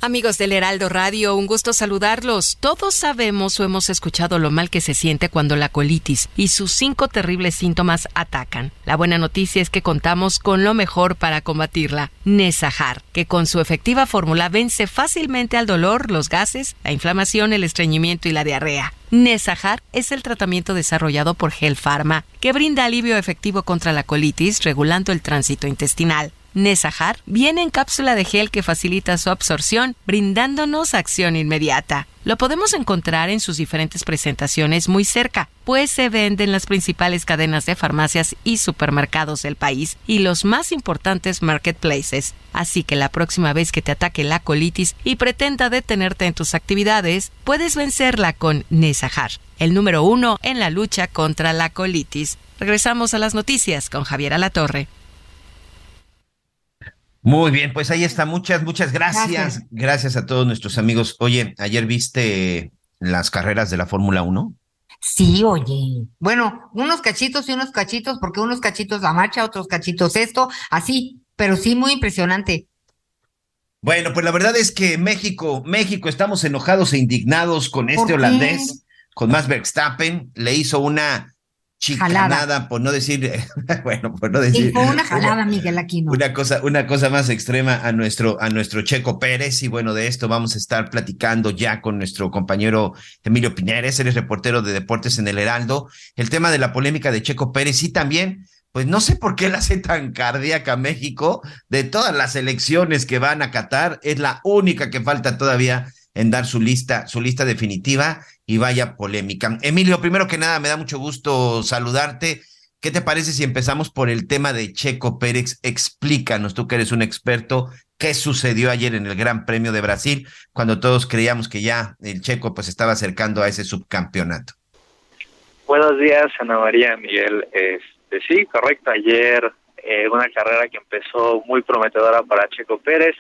Amigos del Heraldo Radio, un gusto saludarlos. Todos sabemos o hemos escuchado lo mal que se siente cuando la colitis y sus cinco terribles síntomas atacan. La buena noticia es que contamos con lo mejor para combatirla, Nesajar, que con su efectiva fórmula vence fácilmente al dolor, los gases, la inflamación, el estreñimiento y la diarrea. Nesajar es el tratamiento desarrollado por Gel Pharma, que brinda alivio efectivo contra la colitis, regulando el tránsito intestinal. Nesahar viene en cápsula de gel que facilita su absorción, brindándonos acción inmediata. Lo podemos encontrar en sus diferentes presentaciones muy cerca, pues se vende en las principales cadenas de farmacias y supermercados del país y los más importantes marketplaces. Así que la próxima vez que te ataque la colitis y pretenda detenerte en tus actividades, puedes vencerla con Nesahar, el número uno en la lucha contra la colitis. Regresamos a las noticias con Javier Alatorre. Muy bien, pues ahí está. Muchas, muchas gracias. gracias. a todos nuestros amigos. Oye, ayer viste las carreras de la Fórmula 1. Sí, oye. Bueno, unos cachitos y unos cachitos, porque unos cachitos la marcha, otros cachitos esto, así, pero sí muy impresionante. Bueno, pues la verdad es que México, México, estamos enojados e indignados con este holandés, con Max Verstappen. Le hizo una chicanada, por no decir, bueno, por no decir. fue una jalada, Miguel Aquino. Una cosa, una cosa más extrema a nuestro, a nuestro Checo Pérez. Y bueno, de esto vamos a estar platicando ya con nuestro compañero Emilio Piñeres, él es reportero de deportes en el Heraldo. El tema de la polémica de Checo Pérez y también. Pues no sé por qué la hace tan cardíaca México. De todas las elecciones que van a Qatar, es la única que falta todavía en dar su lista, su lista definitiva y vaya polémica. Emilio, primero que nada, me da mucho gusto saludarte. ¿Qué te parece si empezamos por el tema de Checo Pérez? Explícanos, tú que eres un experto, qué sucedió ayer en el Gran Premio de Brasil, cuando todos creíamos que ya el Checo pues estaba acercando a ese subcampeonato. Buenos días, Ana María Miguel. Este, sí, correcto. Ayer eh, una carrera que empezó muy prometedora para Checo Pérez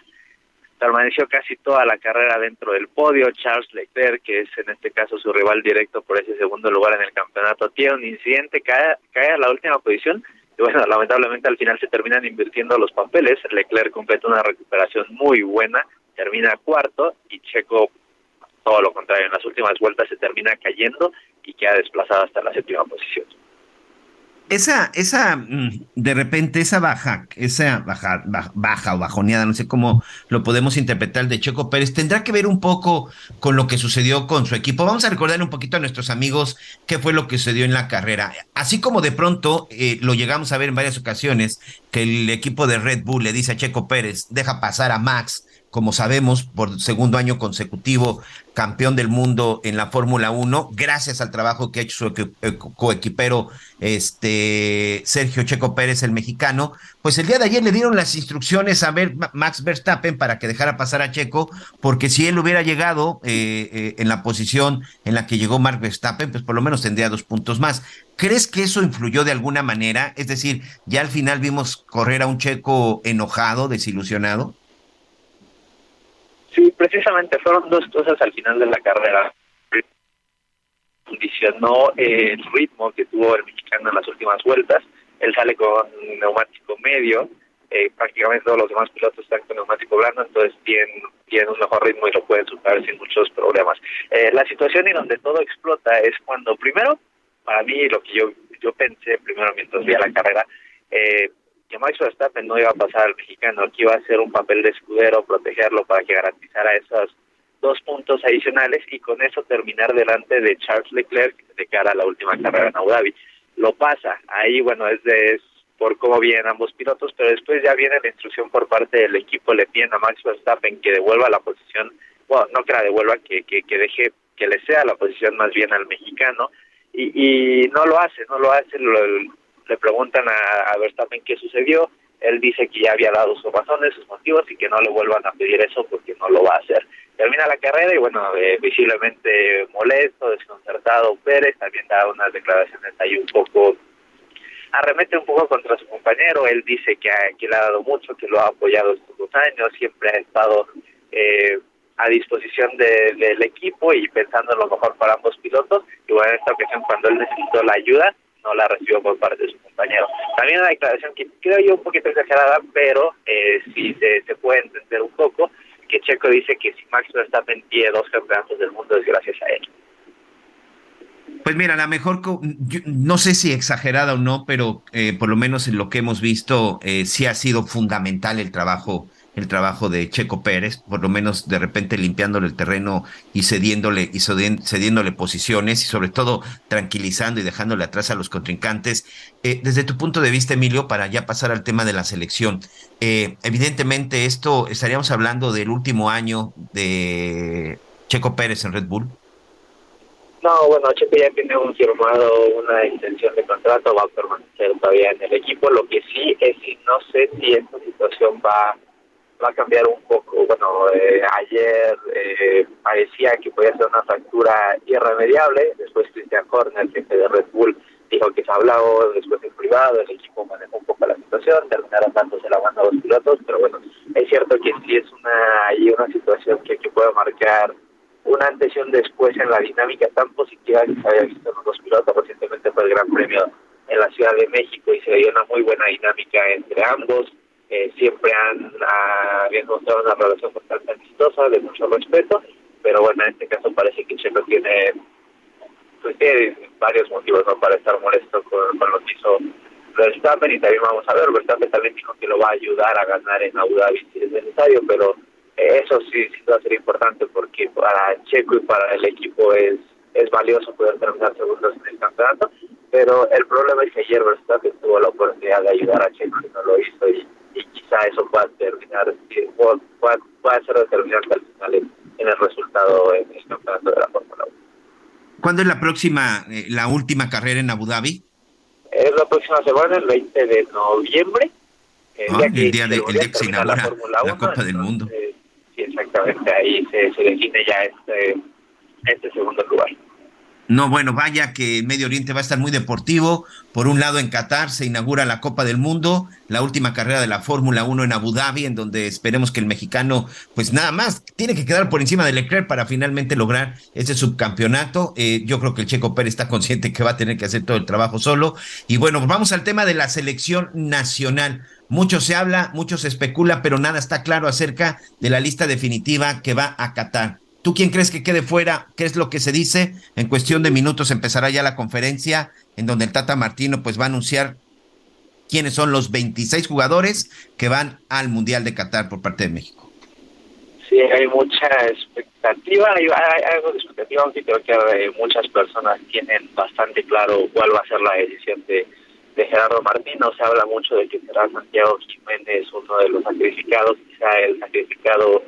permaneció casi toda la carrera dentro del podio. Charles Leclerc, que es en este caso su rival directo por ese segundo lugar en el campeonato, tiene un incidente, cae, cae a la última posición y bueno, lamentablemente al final se terminan invirtiendo los papeles. Leclerc completa una recuperación muy buena, termina cuarto y Checo todo lo contrario, en las últimas vueltas se termina cayendo y queda desplazado hasta la séptima posición. Esa, esa, mm, de repente, esa baja, esa baja, baja, o bajoneada, no sé cómo lo podemos interpretar de Checo Pérez, tendrá que ver un poco con lo que sucedió con su equipo. Vamos a recordar un poquito a nuestros amigos qué fue lo que sucedió en la carrera. Así como de pronto eh, lo llegamos a ver en varias ocasiones, que el equipo de Red Bull le dice a Checo Pérez, deja pasar a Max, como sabemos, por segundo año consecutivo, campeón del mundo en la Fórmula 1, gracias al trabajo que ha hecho su eh, coequipero este, Sergio Checo Pérez, el mexicano. Pues el día de ayer le dieron las instrucciones a ver Max Verstappen para que dejara pasar a Checo, porque si él hubiera llegado eh, eh, en la posición en la que llegó Max Verstappen, pues por lo menos tendría dos puntos más. ¿Crees que eso influyó de alguna manera? Es decir, ya al final vimos correr a un Checo enojado, desilusionado. Sí, precisamente fueron dos cosas al final de la carrera. Condicionó el ritmo que tuvo el mexicano en las últimas vueltas. Él sale con neumático medio, eh, prácticamente todos los demás pilotos están con neumático blando, entonces tienen, tienen un mejor ritmo y lo pueden superar sin muchos problemas. Eh, la situación en donde todo explota es cuando, primero, para mí lo que yo, yo pensé primero mientras vi la carrera, eh, que Max Verstappen no iba a pasar al mexicano, que iba a hacer un papel de escudero, protegerlo para que garantizara esos dos puntos adicionales y con eso terminar delante de Charles Leclerc de cara a la última carrera en Abu Dhabi. Lo pasa, ahí bueno, es, de, por cómo vienen ambos pilotos, pero después ya viene la instrucción por parte del equipo, le piden a Max Verstappen que devuelva la posición, bueno, no que la devuelva, que, que, que deje, que le sea la posición más bien al mexicano, y, y no lo hace, no lo hace, lo, le preguntan a, a Verstappen qué sucedió, él dice que ya había dado sus razones, sus motivos y que no le vuelvan a pedir eso porque no lo va a hacer. Termina la carrera y bueno, eh, visiblemente molesto, desconcertado. Pérez, también da unas declaraciones ahí un poco, arremete un poco contra su compañero, él dice que, que le ha dado mucho, que lo ha apoyado estos dos años, siempre ha estado eh, a disposición del equipo y pensando en lo mejor para ambos pilotos, y bueno, en esta ocasión cuando él necesitó la ayuda, no la recibió por parte de su compañero. También una declaración que creo yo un poquito exagerada, pero eh, sí se, se puede entender un poco, que Checo dice que si Max Verstappen tiene dos campeonatos del mundo es gracias a él. Pues mira, la mejor, no sé si exagerada o no, pero eh, por lo menos en lo que hemos visto, eh, sí ha sido fundamental el trabajo el trabajo de Checo Pérez, por lo menos de repente limpiándole el terreno y cediéndole y cediéndole posiciones y sobre todo tranquilizando y dejándole atrás a los contrincantes. Eh, desde tu punto de vista, Emilio, para ya pasar al tema de la selección, eh, evidentemente esto estaríamos hablando del último año de Checo Pérez en Red Bull. No, bueno, Checo ya tiene un firmado una extensión de contrato, va a permanecer todavía en el equipo. Lo que sí es no sé si esta situación va va a cambiar un poco. Bueno, eh, ayer eh, parecía que podía ser una fractura irremediable, después Christian Horner, jefe de Red Bull, dijo que se ha hablado después en privado, el equipo manejó un poco la situación, terminaron dándose la mano a los pilotos, pero bueno, es cierto que sí es una, y una situación que, puede marcar una antes y un después en la dinámica tan positiva que se había visto en los pilotos, recientemente fue el Gran Premio en la Ciudad de México y se veía una muy buena dinámica entre ambos, eh, siempre han habían mostrado una relación bastante amistosa, de mucho respeto, pero bueno, en este caso parece que Checo tiene, pues tiene varios motivos ¿no? para estar molesto con, con lo que hizo Verstappen y también vamos a ver, Verstappen también dijo que lo va a ayudar a ganar en Abu Dhabi si es necesario, pero eh, eso sí, sí va a ser importante porque para Checo y para el equipo es es valioso poder terminar segundos en el campeonato, pero el problema es que ayer Verstappen tuvo la oportunidad de ayudar a Checo y no lo hizo y y quizá eso pueda terminar, pueda, pueda ser determinante al final en, el resultado en el campeonato de la Fórmula 1. ¿Cuándo es la próxima, eh, la última carrera en Abu Dhabi? Es la próxima semana, el 20 de noviembre. El, ah, día, el día, de, el día que se inaugura la, la Copa del Mundo. Sí, exactamente, ahí se, se define ya este, este segundo lugar. No, bueno, vaya que Medio Oriente va a estar muy deportivo. Por un lado, en Qatar se inaugura la Copa del Mundo, la última carrera de la Fórmula 1 en Abu Dhabi, en donde esperemos que el mexicano, pues nada más, tiene que quedar por encima de Leclerc para finalmente lograr ese subcampeonato. Eh, yo creo que el Checo Pérez está consciente que va a tener que hacer todo el trabajo solo. Y bueno, vamos al tema de la selección nacional. Mucho se habla, mucho se especula, pero nada está claro acerca de la lista definitiva que va a Qatar. ¿Tú quién crees que quede fuera? ¿Qué es lo que se dice? En cuestión de minutos empezará ya la conferencia en donde el Tata Martino pues va a anunciar quiénes son los 26 jugadores que van al Mundial de Qatar por parte de México. Sí, hay mucha expectativa, hay, algo de expectativa, aunque creo que eh, muchas personas tienen bastante claro cuál va a ser la decisión de, de Gerardo Martino. Se habla mucho de que será Santiago Jiménez uno de los sacrificados, quizá el sacrificado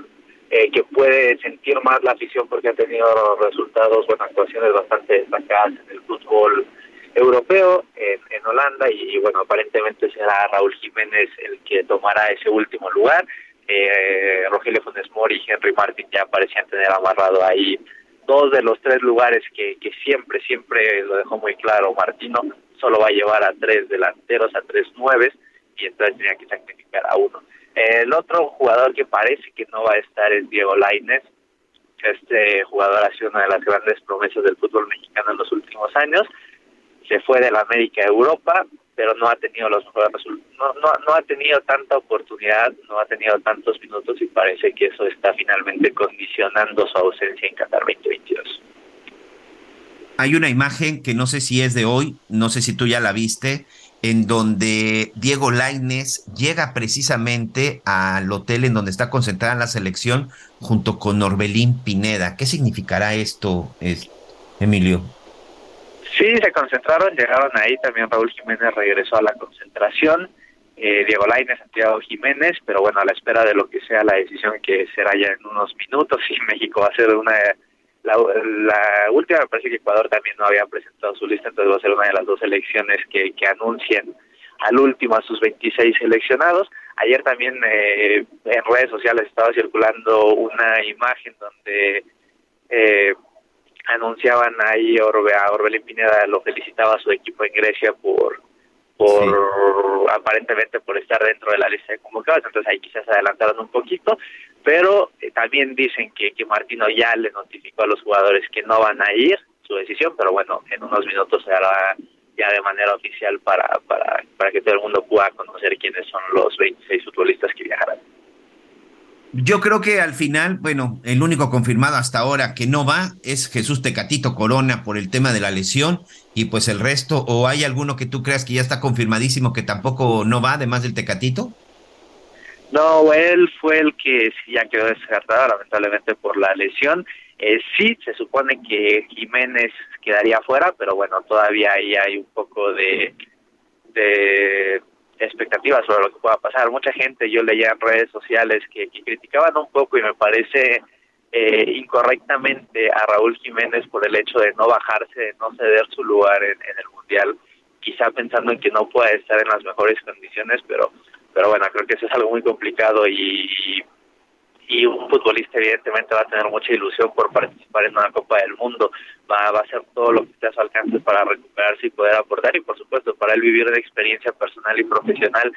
eh, que puede sentir más la afición porque ha tenido resultados, bueno, actuaciones bastante destacadas en el fútbol europeo, en, en Holanda, y, bueno, aparentemente será Raúl Jiménez el que tomará ese último lugar. Eh, Rogelio Funes Mori y Henry Martin ya parecían tener amarrado ahí dos de los tres lugares que, que siempre, siempre lo dejó muy claro Martino, solo va a llevar a tres delanteros, a tres nueves, y entonces tenía que sacrificar a uno. El otro jugador que parece que no va a estar es Diego Lainez. Este jugador ha sido una de las grandes promesas del fútbol mexicano en los últimos años. Se fue de la América a Europa, pero no ha tenido los no, no, no ha tenido tanta oportunidad, no ha tenido tantos minutos y parece que eso está finalmente condicionando su ausencia en Qatar 2022. Hay una imagen que no sé si es de hoy, no sé si tú ya la viste, en donde Diego Laines llega precisamente al hotel en donde está concentrada la selección junto con Orbelín Pineda. ¿Qué significará esto, Emilio? Sí, se concentraron, llegaron ahí, también Raúl Jiménez regresó a la concentración, eh, Diego Laines, Santiago Jiménez, pero bueno, a la espera de lo que sea la decisión que será ya en unos minutos, y México va a ser una la, última me parece que Ecuador también no había presentado su lista, entonces va a ser una de las dos elecciones que, que anuncien al último a sus 26 seleccionados. Ayer también eh, en redes sociales estaba circulando una imagen donde eh, anunciaban ahí Orbe, a Orbelín Pineda, lo felicitaba a su equipo en Grecia por por aparentemente por estar dentro de la lista de convocados, entonces ahí quizás adelantaron un poquito, pero eh, también dicen que, que Martino ya le notificó a los jugadores que no van a ir, su decisión, pero bueno, en unos minutos se hará ya de manera oficial para, para, para que todo el mundo pueda conocer quiénes son los 26 futbolistas que viajarán. Yo creo que al final, bueno, el único confirmado hasta ahora que no va es Jesús Tecatito Corona por el tema de la lesión y pues el resto, o hay alguno que tú creas que ya está confirmadísimo que tampoco no va, además del Tecatito? No, él fue el que sí ya quedó descartado, lamentablemente por la lesión. Eh, sí, se supone que Jiménez quedaría fuera, pero bueno, todavía ahí hay un poco de, de expectativas sobre lo que pueda pasar. Mucha gente yo leía en redes sociales que, criticaban un poco y me parece eh, incorrectamente a Raúl Jiménez por el hecho de no bajarse, de no ceder su lugar en, el Mundial, quizá pensando en que no pueda estar en las mejores condiciones, pero pero bueno, creo que eso es algo muy complicado y, y un futbolista evidentemente va a tener mucha ilusión por participar en una Copa del Mundo, va, va a hacer todo lo que esté a su alcance para recuperarse y poder aportar y por supuesto para él vivir una experiencia personal y profesional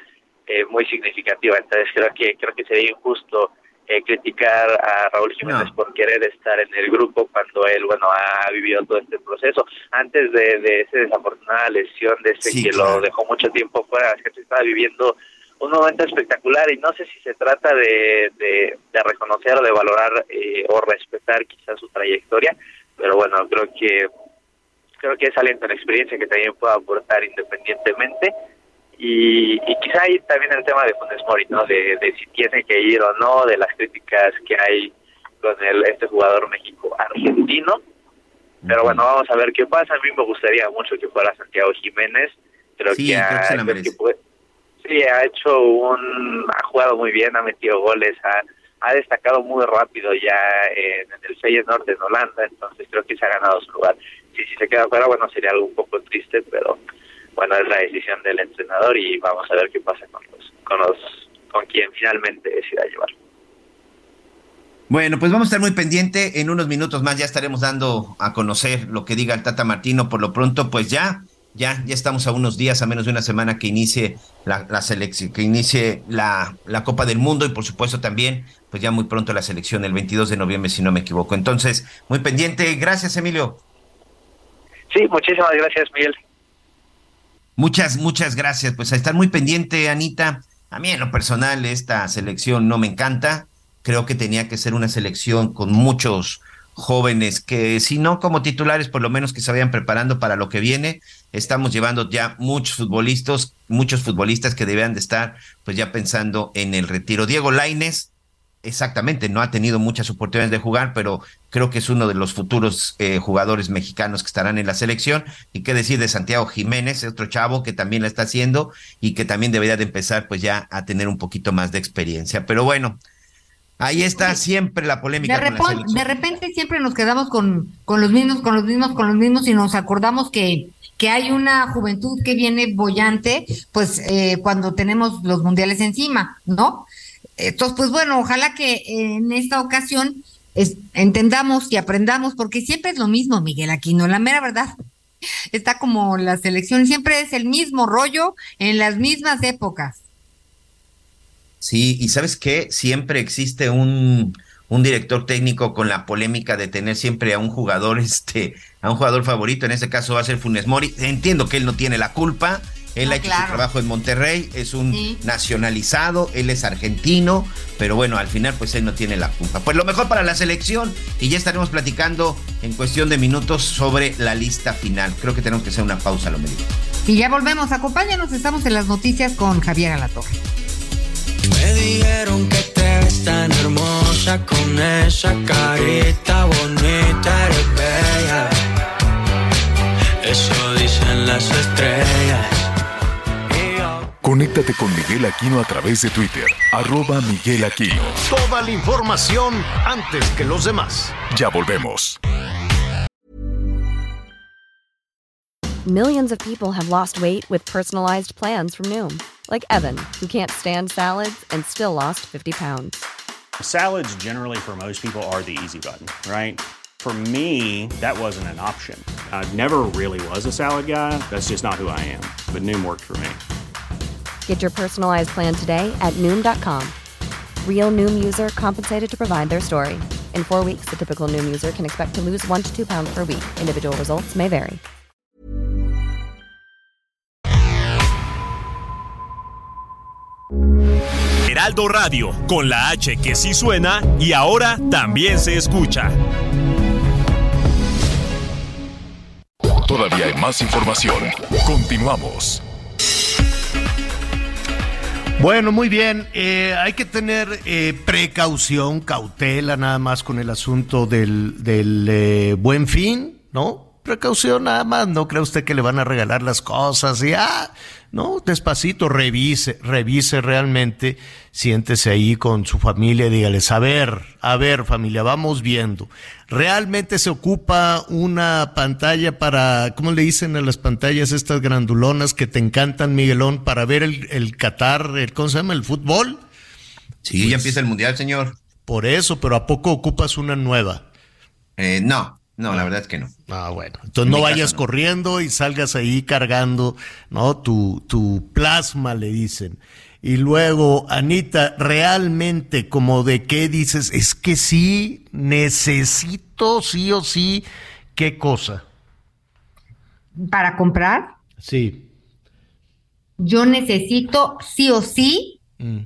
eh, muy significativa. Entonces creo que creo que sería injusto eh, criticar a Raúl Jiménez por querer estar en el grupo cuando él bueno ha vivido todo este proceso. Antes de, de esa desafortunada lesión de ese que lo dejó mucho tiempo fuera, que estaba viviendo un momento espectacular y no sé si se trata de, de, reconocer o de valorar eh, o respetar quizás su trayectoria, pero bueno, creo que creo que es alguien con experiencia que también puede aportar independientemente y, y quizá ahí también el tema de Funes Mori, ¿no? De, de si tiene que ir o no, de las críticas que hay con el este jugador México argentino. Pero bueno, vamos a ver qué pasa. A mí me gustaría mucho que fuera Santiago Jiménez. Creo que, creo Sí, ha hecho un, ha jugado muy bien, ha metido goles, ha, ha destacado muy rápido ya en, el Feyenoord en Holanda, entonces creo que se ha ganado su lugar. Si, si se queda fuera, bueno, sería algo un poco triste, pero bueno, es la decisión del entrenador y vamos a ver qué pasa con los, con los, con quien finalmente decida llevarlo. Bueno, pues vamos a estar muy pendiente. En unos minutos más ya estaremos dando a conocer lo que diga el Tata Martino. Por lo pronto, pues ya, ya, ya estamos a unos días, a menos de una semana que inicie la, la selección, que inicie la, la Copa del Mundo y por supuesto también, pues ya muy pronto la selección, el 22 de noviembre, si no me equivoco. Entonces, muy pendiente. Gracias, Emilio. Sí, muchísimas gracias, Miguel. Muchas, muchas gracias. Pues a estar muy pendiente, Anita. A mí en lo personal esta selección no me encanta. Creo que tenía que ser una selección con muchos jóvenes que si no como titulares, por lo menos que se vayan preparando para lo que viene. Estamos llevando ya muchos futbolistas, muchos futbolistas que debían de estar pues ya pensando en el retiro. Diego Laines, exactamente, no ha tenido muchas oportunidades de jugar, pero creo que es uno de los futuros eh, jugadores mexicanos que estarán en la selección. Y qué decir de Santiago Jiménez, otro chavo que también la está haciendo y que también debería de empezar pues ya a tener un poquito más de experiencia. Pero bueno, ahí está siempre la polémica. De, con la repon- selección. de repente siempre nos quedamos con, con los mismos, con los mismos, con los mismos y nos acordamos que, que hay una juventud que viene bollante, pues eh, cuando tenemos los mundiales encima, ¿no? Entonces, pues bueno, ojalá que en esta ocasión entendamos y aprendamos, porque siempre es lo mismo, Miguel Aquino, la mera verdad. Está como la selección, siempre es el mismo rollo en las mismas épocas. Sí, y sabes qué, siempre existe un, un director técnico con la polémica de tener siempre a un jugador, este, a un jugador favorito, en este caso va a ser Funes Mori. Entiendo que él no tiene la culpa, él No, ha hecho claro. su trabajo en Monterrey, es un nacionalizado, él es argentino, pero bueno, al final pues él no tiene la culpa. Pues lo mejor para la selección y ya estaremos platicando en cuestión de minutos sobre la lista final. Creo que tenemos que hacer una pausa, lo me digo. Y ya volvemos, acompáñanos, estamos en las noticias con Javier Alatorre. Me dijeron que te ves tan hermosa con esa carita bonita, eres bella. Eso dicen las estrellas. Conéctate con Miguel Aquino a través de Twitter, arroba Miguel Aquino. Toda la información antes que los demás. Ya volvemos. Millions of people have lost weight with personalized plans from Noom, like Evan, who can't stand salads and still lost 50 pounds. Salads, generally, for most people, are the easy button, right? For me, that wasn't an option. I never really was a salad guy. That's just not who I am. But Noom worked for me. Get your personalized plan today at Noom.com. Real Noom user compensated to provide their story. In four weeks, the typical Noom user can expect to lose one to two pounds per week. Individual results may vary. Heraldo Radio, con la H que sí suena y ahora también se escucha. Todavía hay más información. Continuamos. Bueno, muy bien. Eh, hay que tener eh, precaución, cautela nada más con el asunto del, del eh, buen fin, ¿no? Precaución nada más. No cree usted que le van a regalar las cosas y ah, no, despacito, revise, revise realmente. Siéntese ahí con su familia y dígales, a ver, a ver familia, vamos viendo. ¿Realmente se ocupa una pantalla para, ¿cómo le dicen a las pantallas estas grandulonas que te encantan, Miguelón, para ver el, el Qatar, el, ¿cómo se llama? ¿El fútbol? Sí, ya empieza el mundial, señor. Por eso, pero ¿a poco ocupas una nueva? Eh, no, no, la verdad es que no. Ah, bueno. Entonces no vayas caso, no. corriendo y salgas ahí cargando, ¿no? Tu, tu plasma, le dicen. Y luego, Anita, realmente, como de qué dices, es que sí, necesito sí o sí, ¿qué cosa? Para comprar, Sí. yo necesito sí o sí, Mm.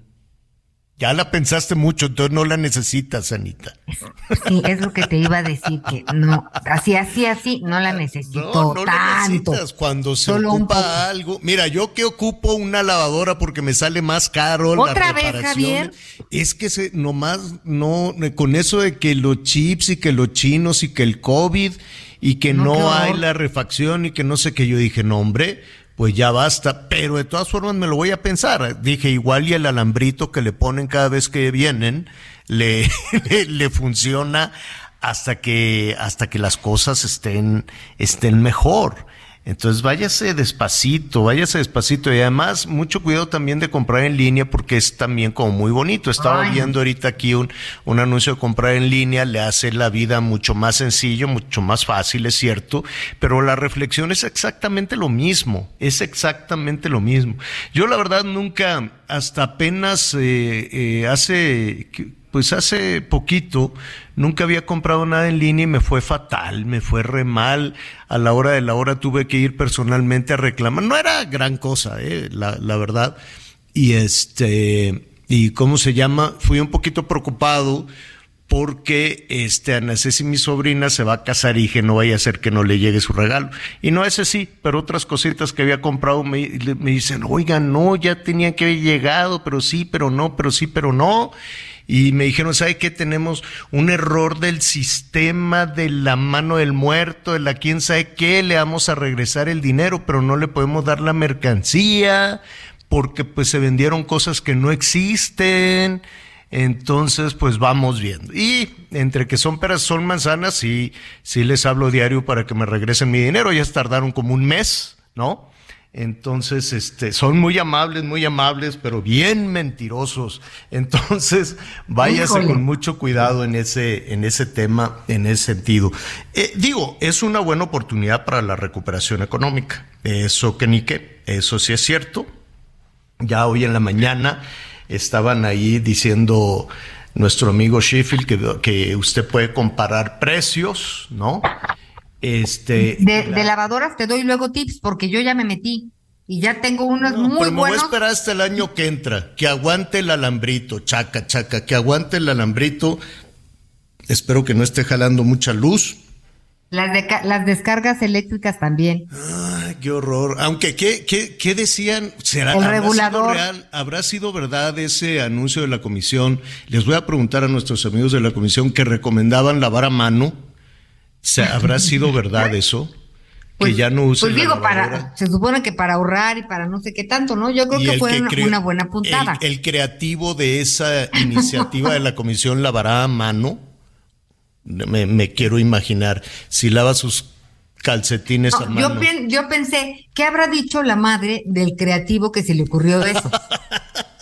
Ya la pensaste mucho, entonces no la necesitas, Anita. sí, es lo que te iba a decir, que no, así, así, así, no la necesito No, no la necesitas cuando se Solo ocupa algo. Mira, yo que ocupo una lavadora porque me sale más caro ¿Otra la vez, reparación. Javier? Es que se, nomás no, con eso de que los chips y que los chinos y que el COVID y que No, no, hay la refacción y que no sé qué, yo dije, no hombre, pues ya basta, pero de todas formas me lo voy a pensar. Dije, igual y el alambrito que le ponen cada vez que vienen, le, le, le funciona hasta que, hasta que las cosas estén, estén mejor. Entonces váyase despacito, váyase despacito y además mucho cuidado también de comprar en línea porque es también como muy bonito. Estaba viendo ahorita aquí un, un anuncio de comprar en línea, le hace la vida mucho más sencillo, mucho más fácil, es cierto, pero la reflexión es exactamente lo mismo, es exactamente lo mismo. Yo la verdad nunca, hasta apenas eh, eh, hace pues hace poquito nunca había comprado nada en línea y me fue fatal, me fue re mal. A la hora de la hora tuve que ir personalmente a reclamar. No era gran cosa, eh, la, la verdad. Y este, y cómo se llama, fui un poquito preocupado porque este Ana Ceci, mi sobrina, se va a casar y dije, no vaya a ser que no le llegue su regalo. Y no es así, pero otras cositas que había comprado me, me dicen, oiga, no, ya tenía que haber llegado, pero sí, pero no, pero sí, pero no y me dijeron, ¿sabe qué? Tenemos un error del sistema de la mano del muerto, de la quién sabe qué, le vamos a regresar el dinero, pero no le podemos dar la mercancía porque pues se vendieron cosas que no existen. Entonces, pues vamos viendo. Y entre que son peras, son manzanas, sí, sí les hablo diario para que me regresen mi dinero. Ya tardaron como un mes, ¿no? Entonces, este, son muy amables, muy amables, pero bien mentirosos. Entonces, váyase con mucho cuidado en ese, en ese tema, en ese sentido. Eh, digo, es una buena oportunidad para la recuperación económica. Eso que ni qué, eso sí es cierto. Ya hoy en la mañana estaban ahí diciendo nuestro amigo Sheffield que, que usted puede comparar precios, ¿no? Este, de, lavadoras te doy luego tips porque yo ya me metí y ya tengo unos muy pero me voy a esperar hasta el año que entra, que aguante el alambrito, chaca, chaca, que aguante el alambrito. Espero que no esté jalando mucha luz. Las, las descargas eléctricas también. Ay, qué horror. Aunque, ¿qué, qué, qué decían? ¿Será, el regulador. real? ¿Habrá sido verdad ese anuncio de la comisión? Les voy a preguntar a nuestros amigos de la comisión que recomendaban lavar a mano ¿Habrá sido verdad eso? que pues, ya no Pues digo, para, se supone que para ahorrar y para no sé qué tanto, ¿no? Yo creo que fue una, buena puntada. El, creativo de esa iniciativa de la comisión lavará a mano. Me, quiero imaginar. Si lava sus calcetines a mano. Yo, yo pensé, ¿qué habrá dicho la madre del creativo que se le ocurrió eso?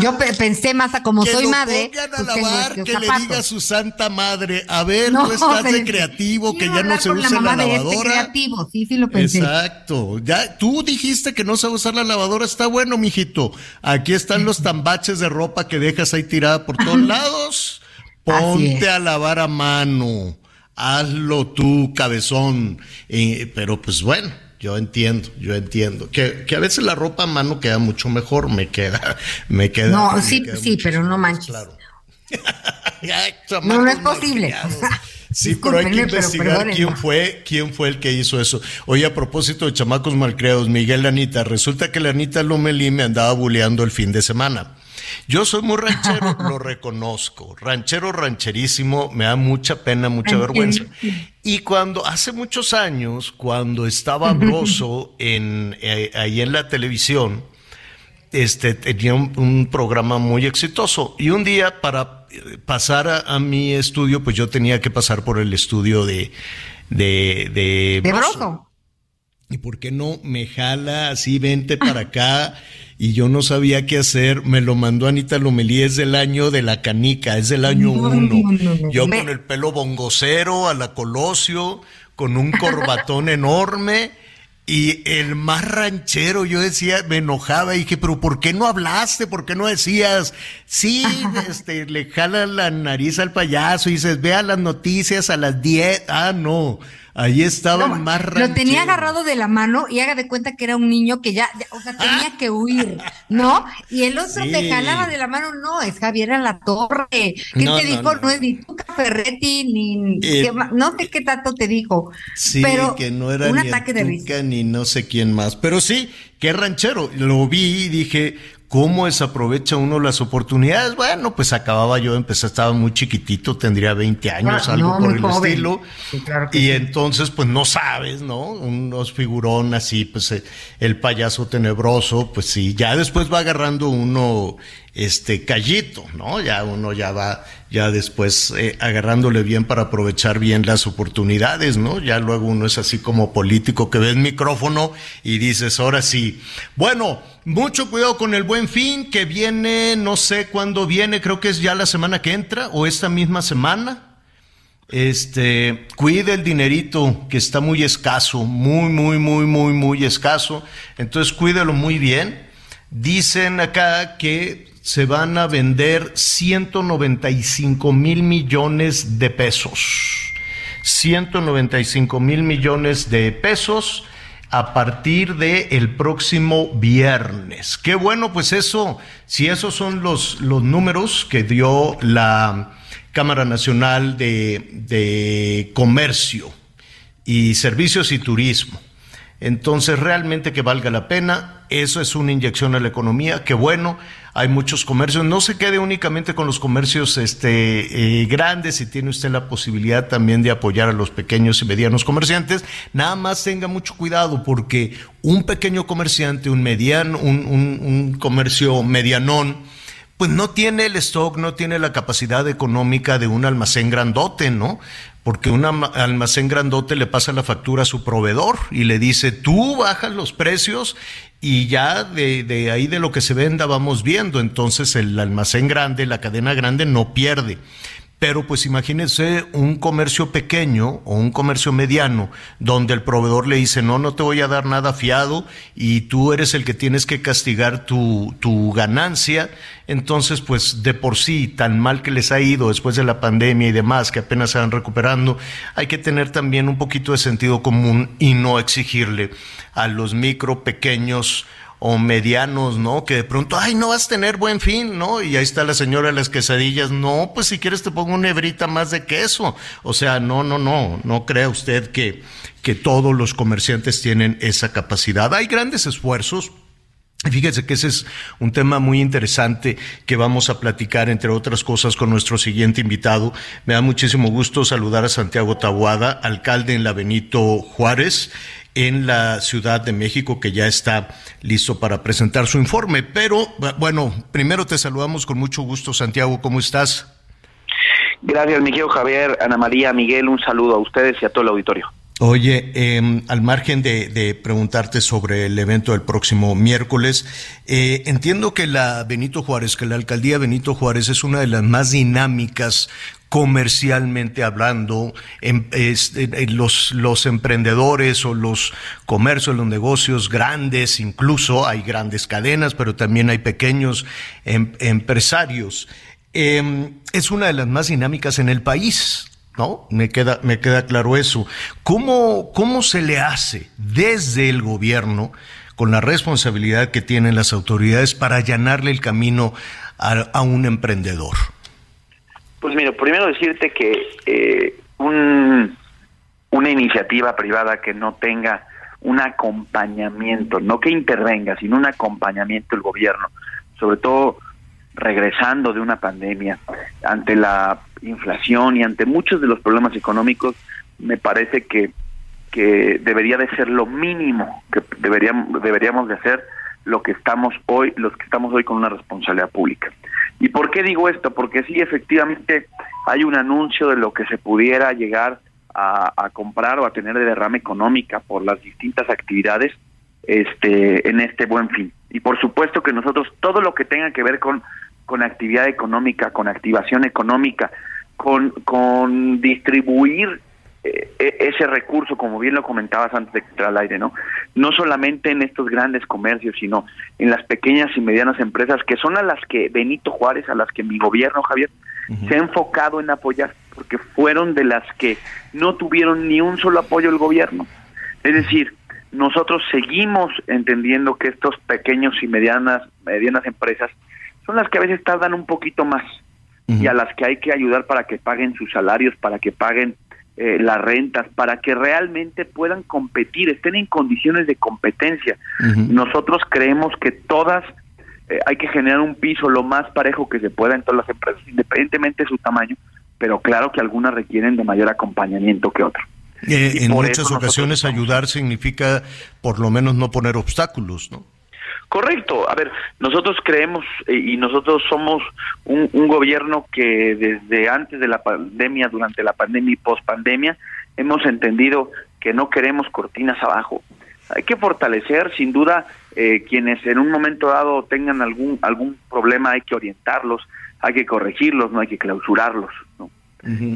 yo pensé más a como soy madre. Pongan a pues, lavar, que le diga a su santa madre, a ver, no, estás de creativo, que ya no se usa la, este lavadora. creativo, sí, sí lo pensé. Exacto. Ya, tú dijiste que no se va a usar la lavadora, está bueno, mijito. Aquí están los tambaches de ropa que dejas ahí tirada por todos lados. Ponte a lavar a mano. Hazlo tú, cabezón. Eh, pero pues bueno, yo entiendo, yo entiendo. Que, que, a veces la ropa a mano queda mucho mejor, me queda, me queda. No, sí, sí, pero no manches. Claro. no, no es posible. Sí, pero hay que investigar quién fue, quién fue el que hizo eso. Oye, a propósito de chamacos malcriados, Miguel Anita, resulta que la Anita Lomelí me andaba buleando el fin de semana. Yo soy muy ranchero, lo reconozco. Ranchero, rancherísimo, me da mucha pena, mucha vergüenza. Y cuando, hace muchos años, cuando estaba Broso en, eh, ahí en la televisión, este, tenía un, programa muy exitoso. Y un día, para pasar a, mi estudio, pues yo tenía que pasar por el estudio de, de, de, de Broso. ¿Y por qué no me jala así, vente para acá? y yo no sabía qué hacer. Me lo mandó Anita Lomelí, es del año de la canica, es del año uno. yo con el pelo bongocero, a la Colosio, con un corbatón enorme. Y el más ranchero, yo decía, me enojaba y dije, pero ¿por qué no hablaste? ¿Por qué no decías? Sí, este, le jala la nariz al payaso y dices, vea las noticias a las 10. Ah, no. Ahí estaba más ranchero. Lo tenía agarrado de la mano y haga de cuenta que era un niño que ya, o sea, tenía que huir, ¿no? Y el otro te jalaba de la mano, no, es Javier a la torre. ¿Qué te dijo? No, es ni Tuca Ferretti, ni. Eh, no sé qué tanto te dijo. Sí, pero que no era un ni ataque de ni no sé quién más. Pero sí, qué ranchero. Lo vi y dije, ¿Cómo desaprovecha uno las oportunidades? Bueno, pues acababa yo empezar, estaba muy chiquitito, tendría 20 años, ah, algo por el estilo. y entonces, pues no sabes, ¿no? Unos figurón así, pues eh, el payaso tenebroso, pues sí, ya después va agarrando uno este callito, ¿no? Ya uno ya va, ya después eh, agarrándole bien para aprovechar bien las oportunidades, ¿no? Ya luego uno es así como político que ve el micrófono y dices, ahora sí. Bueno, mucho cuidado con el buen fin que viene, no sé cuándo viene, creo que es ya la semana que entra o esta misma semana. Este, cuide el dinerito que está muy escaso, muy, muy, muy, muy, muy escaso. Entonces cuídelo muy bien. Dicen acá que se van a vender 195 mil millones de pesos. 195 mil millones de pesos a partir del el próximo viernes. Qué bueno, pues eso, si esos son los, los números que dio la Cámara Nacional de, de Comercio y Servicios y Turismo. Entonces, realmente que valga la pena, eso es una inyección a la economía, qué bueno, hay muchos comercios, no se quede únicamente con los comercios este, eh, grandes, si tiene usted la posibilidad también de apoyar a los pequeños y medianos comerciantes, nada más tenga mucho cuidado porque un pequeño comerciante, un mediano, un, un, un comercio medianón, pues no tiene el stock, no tiene la capacidad económica de un almacén grandote, ¿no? Porque un almacén grandote le pasa la factura a su proveedor y le dice, tú bajas los precios y ya de, de ahí de lo que se venda vamos viendo. Entonces el almacén grande, la cadena grande no pierde. Pero pues imagínense un comercio pequeño o un comercio mediano donde el proveedor le dice, no, no te voy a dar nada fiado y tú eres el que tienes que castigar tu, tu ganancia. Entonces, pues de por sí, tan mal que les ha ido después de la pandemia y demás, que apenas se van recuperando, hay que tener también un poquito de sentido común y no exigirle a los micro, pequeños, o medianos, ¿no? Que de pronto, ay, no vas a tener buen fin, ¿no? Y ahí está la señora de las quesadillas, no, pues si quieres te pongo una hebrita más de queso. O sea, no, no, no, no crea usted que, que todos los comerciantes tienen esa capacidad. Hay grandes esfuerzos, Fíjese que ese es un tema muy interesante que vamos a platicar, entre otras cosas, con nuestro siguiente invitado. Me da muchísimo gusto saludar a Santiago Tabuada, alcalde en la Benito Juárez en la Ciudad de México, que ya está listo para presentar su informe. Pero, bueno, primero te saludamos con mucho gusto, Santiago, ¿cómo estás? Gracias, Miguel Javier, Ana María, Miguel, un saludo a ustedes y a todo el auditorio. Oye, eh, al margen de, preguntarte sobre el evento del próximo miércoles, eh, entiendo que la Benito Juárez, que la alcaldía Benito Juárez es una de las más dinámicas comercialmente hablando, en, en los, los emprendedores o los comercios, los negocios grandes, incluso hay grandes cadenas, pero también hay pequeños em, empresarios. Eh, es una de las más dinámicas en el país. ¿No? Me queda, me queda claro eso. ¿Cómo, ¿Cómo se le hace desde el gobierno, con la responsabilidad que tienen las autoridades, para allanarle el camino a, a un emprendedor? Pues mira, primero decirte que eh, un, una iniciativa privada que no tenga un acompañamiento, no que intervenga, sino un acompañamiento del gobierno, sobre todo regresando de una pandemia, ante la inflación y ante muchos de los problemas económicos, me parece que, que debería de ser lo mínimo que deberíamos, deberíamos de hacer lo que estamos hoy, los que estamos hoy con una responsabilidad pública. ¿Y por qué digo esto? Porque sí, efectivamente, hay un anuncio de lo que se pudiera llegar a, comprar o a tener de derrama económica por las distintas actividades este en este buen fin. Y por supuesto que nosotros todo lo que tenga que ver con con actividad económica, con activación económica, con, con distribuir eh, ese recurso, como bien lo comentabas antes de entrar al aire, ¿no? No solamente en estos grandes comercios, sino en las pequeñas y medianas empresas, que son a las que Benito Juárez, a las que mi gobierno, Javier, se ha enfocado en apoyar, porque fueron de las que no tuvieron ni un solo apoyo del gobierno. Es decir, nosotros seguimos entendiendo que estos pequeños y medianas, medianas empresas son las que a veces tardan un poquito más y a las que hay que ayudar para que paguen sus salarios, para que paguen eh, las rentas, para que realmente puedan competir, estén en condiciones de competencia. Nosotros creemos que todas eh, hay que generar un piso lo más parejo que se pueda en todas las empresas, independientemente de su tamaño, pero claro que algunas requieren de mayor acompañamiento que otras. Eh, en muchas ocasiones ayudar significa por lo menos no poner obstáculos, ¿no? Correcto. A ver, nosotros creemos eh, y nosotros somos un, un, gobierno que desde antes de la pandemia, durante la pandemia y post pandemia, hemos entendido que no queremos cortinas abajo. Hay que fortalecer, sin duda, eh, quienes en un momento dado tengan algún algún problema, hay que orientarlos, hay que corregirlos, no hay que clausurarlos. ¿no?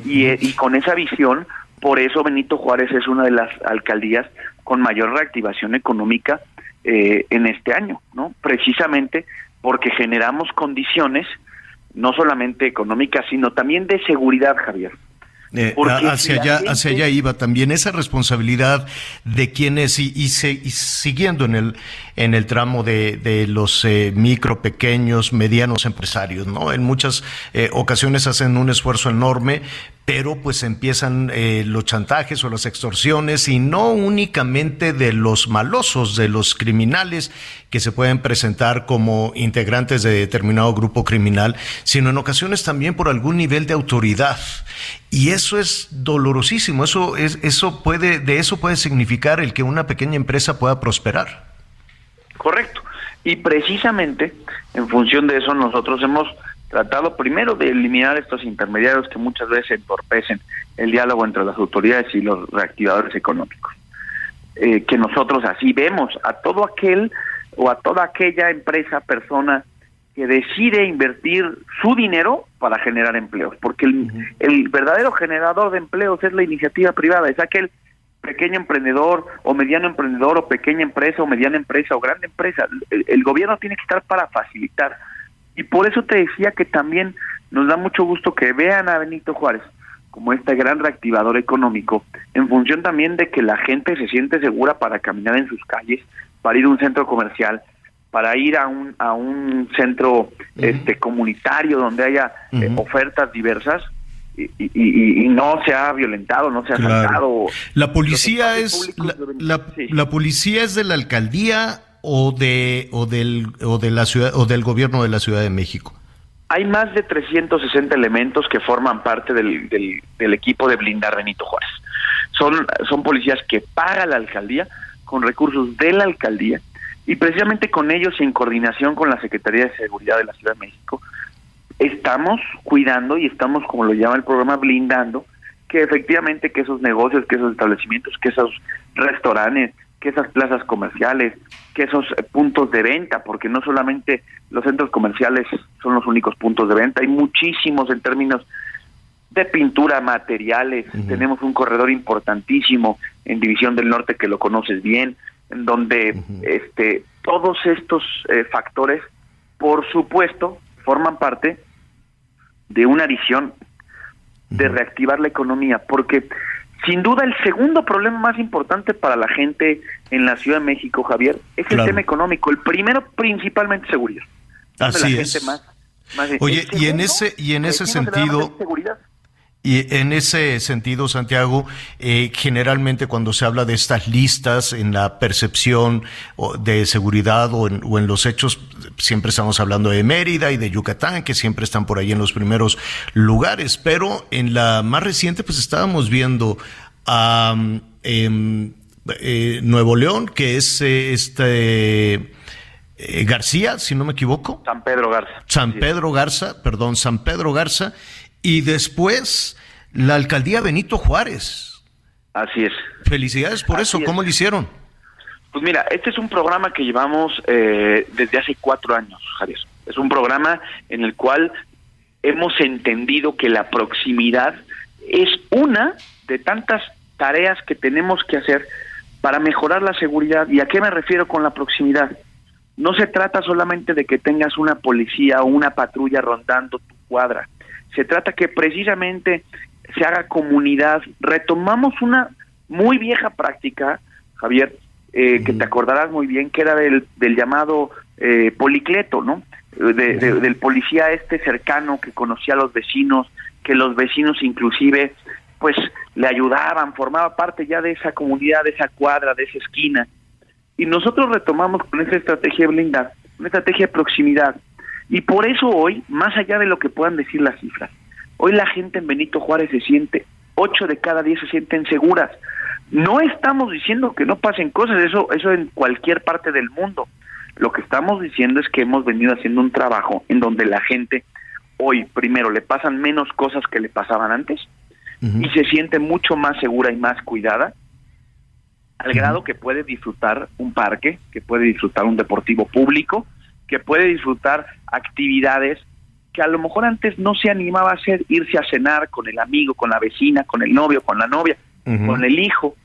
y, eh, y con esa visión, por eso Benito Juárez es una de las alcaldías con mayor reactivación económica eh, en este año, ¿no? Precisamente porque generamos condiciones no solamente económicas, sino también de seguridad, Javier. Eh, hacia allá, hacia allá iba también esa responsabilidad de quienes y, y, siguiendo en el en el tramo de, de los eh, micro, pequeños, medianos empresarios, ¿no? En muchas eh, ocasiones hacen un esfuerzo enorme, pero pues empiezan eh, los chantajes o las extorsiones y no únicamente de los malosos, de los criminales que se pueden presentar como integrantes de determinado grupo criminal, sino en ocasiones también por algún nivel de autoridad. Y eso es dolorosísimo, eso es, eso puede, de eso puede significar el que una pequeña empresa pueda prosperar. Correcto. Y precisamente en función de eso nosotros hemos tratado primero de eliminar estos intermediarios que muchas veces entorpecen el diálogo entre las autoridades y los reactivadores económicos. Eh, que nosotros así vemos a todo aquel o a toda aquella empresa, persona que decide invertir su dinero para generar empleos, porque el, el verdadero generador de empleos es la iniciativa privada, es aquel pequeño emprendedor o mediano emprendedor o pequeña empresa o mediana empresa o grande empresa. El, gobierno tiene que estar para facilitar. Y por eso te decía que también nos da mucho gusto que vean a Benito Juárez como este gran reactivador económico, en función también de que la gente se siente segura para caminar en sus calles, para ir a un centro comercial, para ir a un a un centro este comunitario donde haya eh, ofertas diversas y, no se ha violentado, no se ha claro. La policía es la, la, policía es de la alcaldía o de o del o de la ciudad o del gobierno de la Ciudad de México. Hay más de 360 elementos que forman parte del, del, equipo de blindar Benito Juárez. Son son policías que paga la alcaldía con recursos de la alcaldía y precisamente con ellos y en coordinación con la Secretaría de Seguridad de la Ciudad de México estamos cuidando y estamos, como lo llama el programa, blindando que efectivamente que esos negocios, que esos establecimientos, que esos restaurantes, que esas plazas comerciales, que esos eh, puntos de venta, porque no solamente los centros comerciales son los únicos puntos de venta, hay muchísimos en términos de pintura, materiales, tenemos un corredor importantísimo en División del Norte que lo conoces bien, en donde este todos estos eh, factores, por supuesto, forman parte de una visión de reactivar la economía, porque sin duda el segundo problema más importante para la gente en la Ciudad de México, Javier, es el tema económico. El primero principalmente seguridad. Así es. Oye, y en ese y en ese sentido, y en ese sentido, Santiago, eh, generalmente cuando se habla de estas listas en la percepción de seguridad o en, los hechos, siempre estamos hablando de Mérida y de Yucatán, que siempre están por ahí en los primeros lugares, pero en la más reciente pues estábamos viendo a em, eh, Nuevo León, que es eh, este... García, si no me equivoco. San Pedro Garza. San Pedro Garza, perdón, San Pedro Garza, y después la alcaldía Benito Juárez. Así es. Felicidades por eso. ¿Cómo lo hicieron? Pues mira, este es un programa que llevamos eh, desde hace cuatro años, Javier. Es un programa en el cual hemos entendido que la proximidad es una de tantas tareas que tenemos que hacer para mejorar la seguridad. ¿Y a qué me refiero con la proximidad? No se trata solamente de que tengas una policía o una patrulla rondando tu cuadra se trata que precisamente se haga comunidad. Retomamos una muy vieja práctica, Javier, eh, que te acordarás muy bien, que era del, del llamado eh, policleto, ¿no? del policía este cercano que conocía a los vecinos, que los vecinos inclusive pues le ayudaban, formaba parte ya de esa comunidad, de esa cuadra, de esa esquina. Y nosotros retomamos con esa estrategia de blindar, una estrategia de proximidad, y por eso hoy, más allá de lo que puedan decir las cifras, hoy la gente en Benito Juárez se siente, ocho de cada diez se sienten seguras. No estamos diciendo que no pasen cosas, eso, eso en cualquier parte del mundo. Lo que estamos diciendo es que hemos venido haciendo un trabajo en donde la gente hoy, primero, le pasan menos cosas que le pasaban antes y se siente mucho más segura y más cuidada, al grado que puede disfrutar un parque, que puede disfrutar un deportivo público, que puede disfrutar actividades que a lo mejor antes no se animaba a hacer, irse a cenar con el amigo, con la vecina, con el novio, con la novia, con el hijo.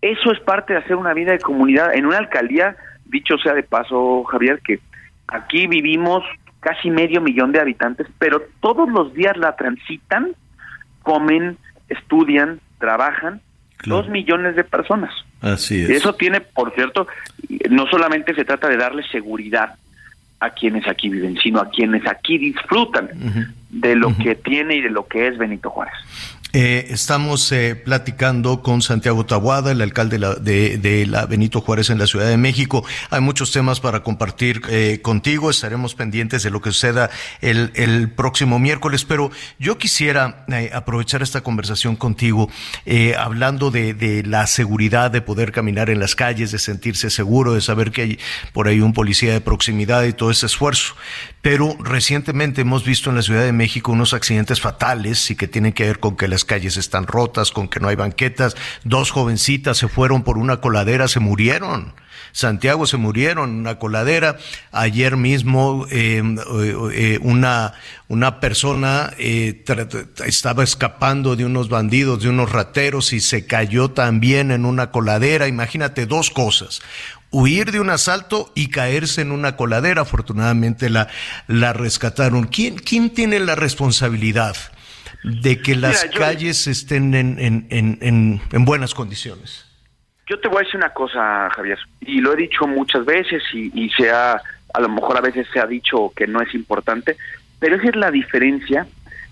Eso es parte de hacer una vida de comunidad. En una alcaldía, dicho sea de paso, Javier, que aquí vivimos casi medio millón de habitantes, pero todos los días la transitan, comen, estudian, trabajan, dos millones de personas. Así es. Y eso tiene, por cierto, no solamente se trata de darle seguridad a quienes aquí viven, sino a quienes aquí disfrutan de lo que tiene y de lo que es Benito Juárez. Eh, estamos eh, platicando con Santiago Tabuada, el alcalde de la, de, la, Benito Juárez en la Ciudad de México. Hay muchos temas para compartir eh, contigo. Estaremos pendientes de lo que suceda el, próximo miércoles. Pero yo quisiera aprovechar esta conversación contigo, hablando de, de, la seguridad, de poder caminar en las calles, de sentirse seguro, de saber que hay por ahí un policía de proximidad y todo ese esfuerzo. Pero recientemente hemos visto en la Ciudad de México unos accidentes fatales y que tienen que ver con que las calles están rotas, con que no hay banquetas. Dos jovencitas se fueron por una coladera, se murieron. Santiago se murieron en una coladera. Ayer mismo em, eh, eh, una, una persona eh, estaba escapando de unos bandidos, de unos rateros y se cayó también en una coladera. Imagínate dos cosas huir de un asalto y caerse en una coladera. Afortunadamente la, la rescataron. ¿Quién, ¿Quién tiene la responsabilidad de que las calles estén en, en, en, en, buenas condiciones? Yo te voy a decir una cosa, Javier, y lo he dicho muchas veces y, y se ha, a lo mejor a veces se ha dicho que no es importante, pero esa es la diferencia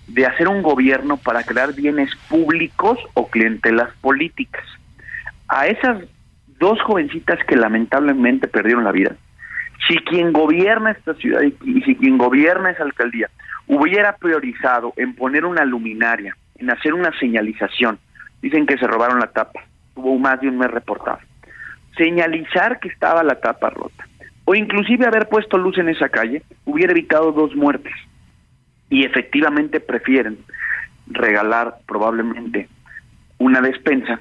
de hacer un gobierno para crear bienes públicos o clientelas políticas. A esas dos jovencitas que lamentablemente perdieron la vida. Si quien gobierna esta ciudad y, si quien gobierna esa alcaldía hubiera priorizado en poner una luminaria, en hacer una señalización, dicen que se robaron la tapa, hubo más de un mes reportado, señalizar que estaba la tapa rota, o inclusive haber puesto luz en esa calle, hubiera evitado dos muertes. Y efectivamente prefieren regalar probablemente una despensa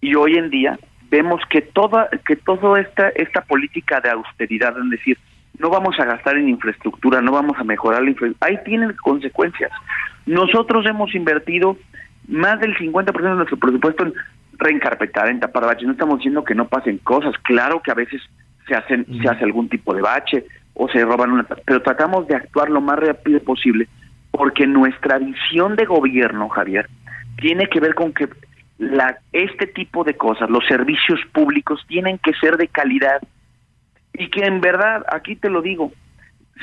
y hoy en día vemos que toda que toda esta esta política de austeridad, es decir, no vamos a gastar en infraestructura, no vamos a mejorar la infraestructura, ahí tienen consecuencias. Nosotros hemos invertido más del 50% de nuestro presupuesto en reencarpetar, en tapar baches. No estamos diciendo que no pasen cosas. Claro que a veces se hacen se hace algún tipo de bache o se roban una, pero tratamos de actuar lo más rápido posible porque nuestra visión de gobierno, Javier, tiene que ver con que la, este tipo de cosas, los servicios públicos tienen que ser de calidad y que en verdad, aquí te lo digo,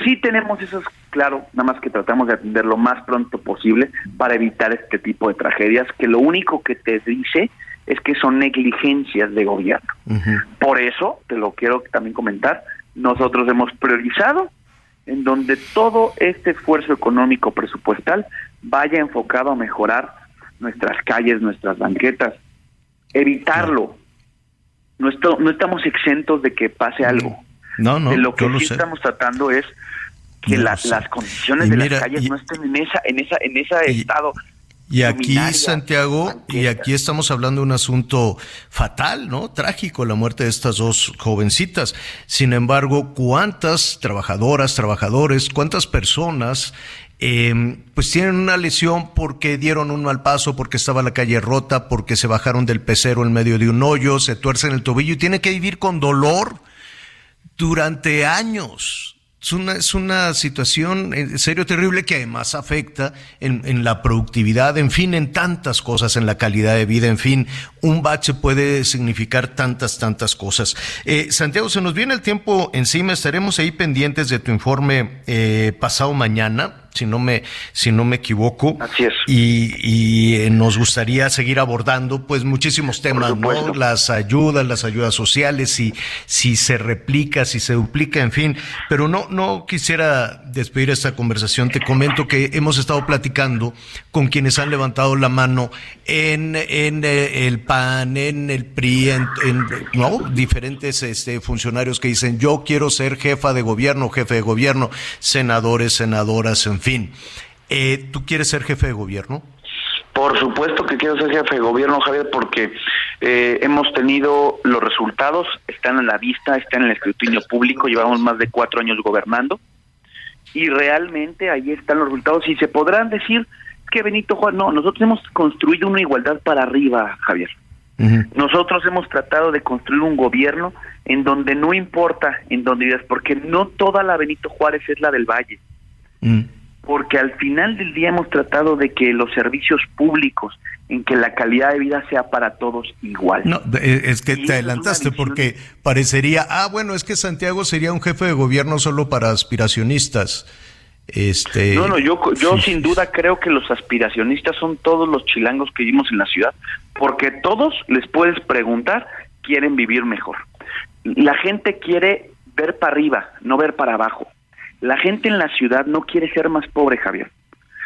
sí tenemos esos, claro, nada más que tratamos de atender lo más pronto posible para evitar este tipo de tragedias, que lo único que te dice es que son negligencias de gobierno. Por eso, te lo quiero también comentar, nosotros hemos priorizado en donde todo este esfuerzo económico presupuestal vaya enfocado a mejorar nuestras calles, nuestras banquetas, evitarlo. No, no estamos exentos de que pase algo. No, no. lo que sí estamos tratando es que las condiciones de las calles no estén en esa, en esa, en ese estado. Y aquí, Santiago, y aquí estamos hablando de un asunto fatal, ¿no? Trágico, la muerte de estas dos jovencitas. Sin embargo, ¿cuántas trabajadoras, trabajadores, cuántas personas eh, pues tienen una lesión porque dieron un mal paso, porque estaba la calle rota, porque se bajaron del pecero en medio de un hoyo, se tuercen el tobillo y tienen que vivir con dolor durante años. Es una, es una situación en serio terrible que además afecta en, en, la productividad, en fin, en tantas cosas, en la calidad de vida, en fin, un bache puede significar tantas, tantas cosas. Eh, Santiago, se nos viene el tiempo encima, estaremos ahí pendientes de tu informe eh, pasado mañana si no me, si no me equivoco. Así es. Y, y eh, nos gustaría seguir abordando, pues, muchísimos temas, ¿no? Las ayudas, las ayudas sociales, si, si se replica, si se duplica, en fin. Pero no, no quisiera despedir esta conversación. Te comento que hemos estado platicando con quienes han levantado la mano en, en eh, el PAN, en el PRI, en, en no, diferentes este, funcionarios que dicen, yo quiero ser jefa de gobierno, jefe de gobierno, senadores, senadoras, en fin. Eh, ¿Tú quieres ser jefe de gobierno? Por supuesto que quiero ser jefe de gobierno, Javier, porque eh, hemos tenido los resultados, están a la vista, están en el escrutinio público, llevamos más de cuatro años gobernando y realmente ahí están los resultados y se podrán decir que Benito Juan, no, nosotros hemos construido una igualdad para arriba, Javier. Nosotros hemos tratado de construir un gobierno en donde no importa en dónde vives, porque no toda la Benito Juárez es la del Valle. Porque al final del día hemos tratado de que los servicios públicos, en que la calidad de vida sea para todos igual. No, eh, es que te adelantaste porque parecería, ah, bueno, es que Santiago sería un jefe de gobierno solo para aspiracionistas. Este, no, no, yo, yo sin duda creo que los aspiracionistas son todos los chilangos que vivimos en la ciudad, porque todos les puedes preguntar, quieren vivir mejor. La gente quiere ver para arriba, no ver para abajo. La gente en la ciudad no quiere ser más pobre, Javier.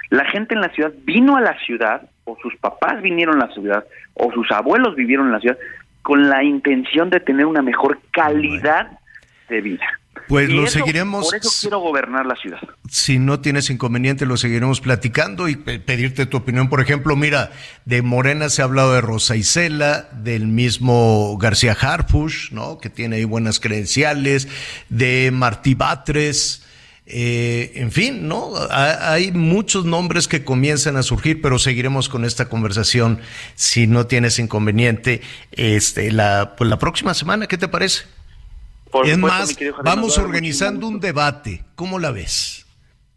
La gente en la ciudad vino a la ciudad, o sus papás vinieron a la ciudad, o sus abuelos vivieron en la ciudad, con la intención de tener una mejor calidad de vida. Pues lo seguiremos. Por eso quiero gobernar la ciudad. Si no tienes inconveniente, lo seguiremos platicando y pedirte tu opinión. Por ejemplo, mira, de Morena se ha hablado de Rosa Isela, del mismo García Harfush, ¿no? Que tiene ahí buenas credenciales, de Martí Batres. Eh, en fin, ¿no? Hay muchos nombres que comienzan a surgir, pero seguiremos con esta conversación si no tienes inconveniente. Este, la, pues la próxima semana, ¿qué te parece? es más, vamos organizando un debate. ¿Cómo la ves?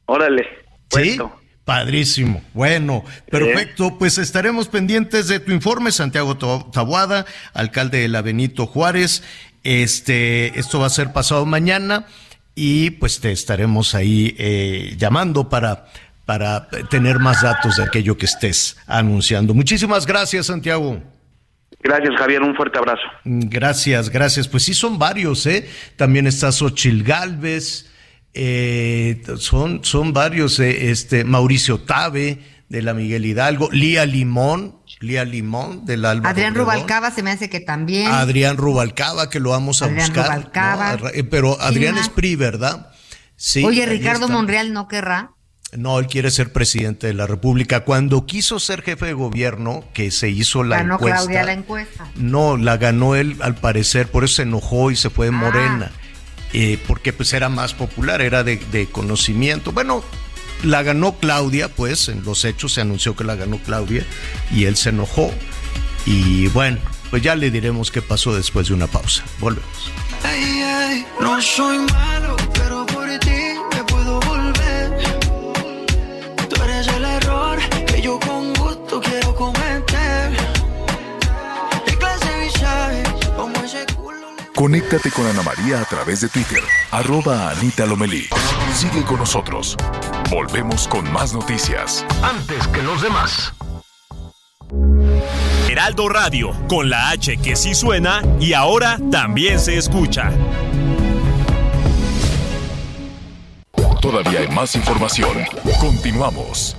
Órale. Sí. Padrísimo. Bueno, perfecto. Pues estaremos pendientes de tu informe, Santiago Tabuada, alcalde de la Benito Juárez. Este, esto va a ser pasado mañana y pues te estaremos ahí eh, llamando para para tener más datos de aquello que estés anunciando. Muchísimas gracias, Santiago. Gracias, Javier. Un fuerte abrazo. Gracias, gracias. Pues sí, son varios, ¿eh? También está Xochil Galvez, eh, son, son varios, eh, este, Mauricio Tabe, de la Miguel Hidalgo, Lía Limón, Lía Limón, del Alba. Adrián Rubalcaba se me hace que también. Adrián Rubalcaba, que lo vamos a Adrián buscar. Rubalcaba. Eh, Pero Adrián es PRI, ¿verdad? Sí. Oye, Ricardo está. Monreal no querrá. No, él quiere ser presidente de la República. Cuando quiso ser jefe de gobierno, que se hizo la Ganó encuesta. Claudia la encuesta. No, la ganó él al parecer, por eso se enojó y se fue de Morena, eh, porque pues era más popular, era de, de conocimiento. Bueno, la ganó Claudia, pues en los hechos se anunció que la ganó Claudia y él se enojó. Y bueno, pues ya le diremos qué pasó después de una pausa. Volvemos. Ay, ay, no soy malo, pero por ti me puedo volver. Tú eres el error que yo con gusto quiero cometer. ¿Qué clase de visaje? Como ese culo. Conéctate con Ana María a través de Twitter, arroba Anita Lomelí. Sigue con nosotros. Volvemos con más noticias. Antes que los demás. Heraldo Radio, con la H que sí suena y ahora también se escucha. Todavía hay más información. Continuamos.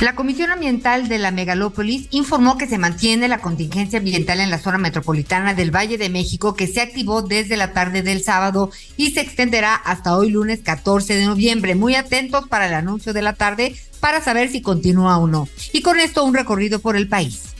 La Comisión Ambiental de la Megalópolis informó que se mantiene la contingencia ambiental en la zona metropolitana del Valle de México que se activó desde la tarde del sábado y se extenderá hasta hoy lunes 14 de noviembre. Muy atentos para el anuncio de la tarde para saber si continúa o no. Y con esto un recorrido por el país.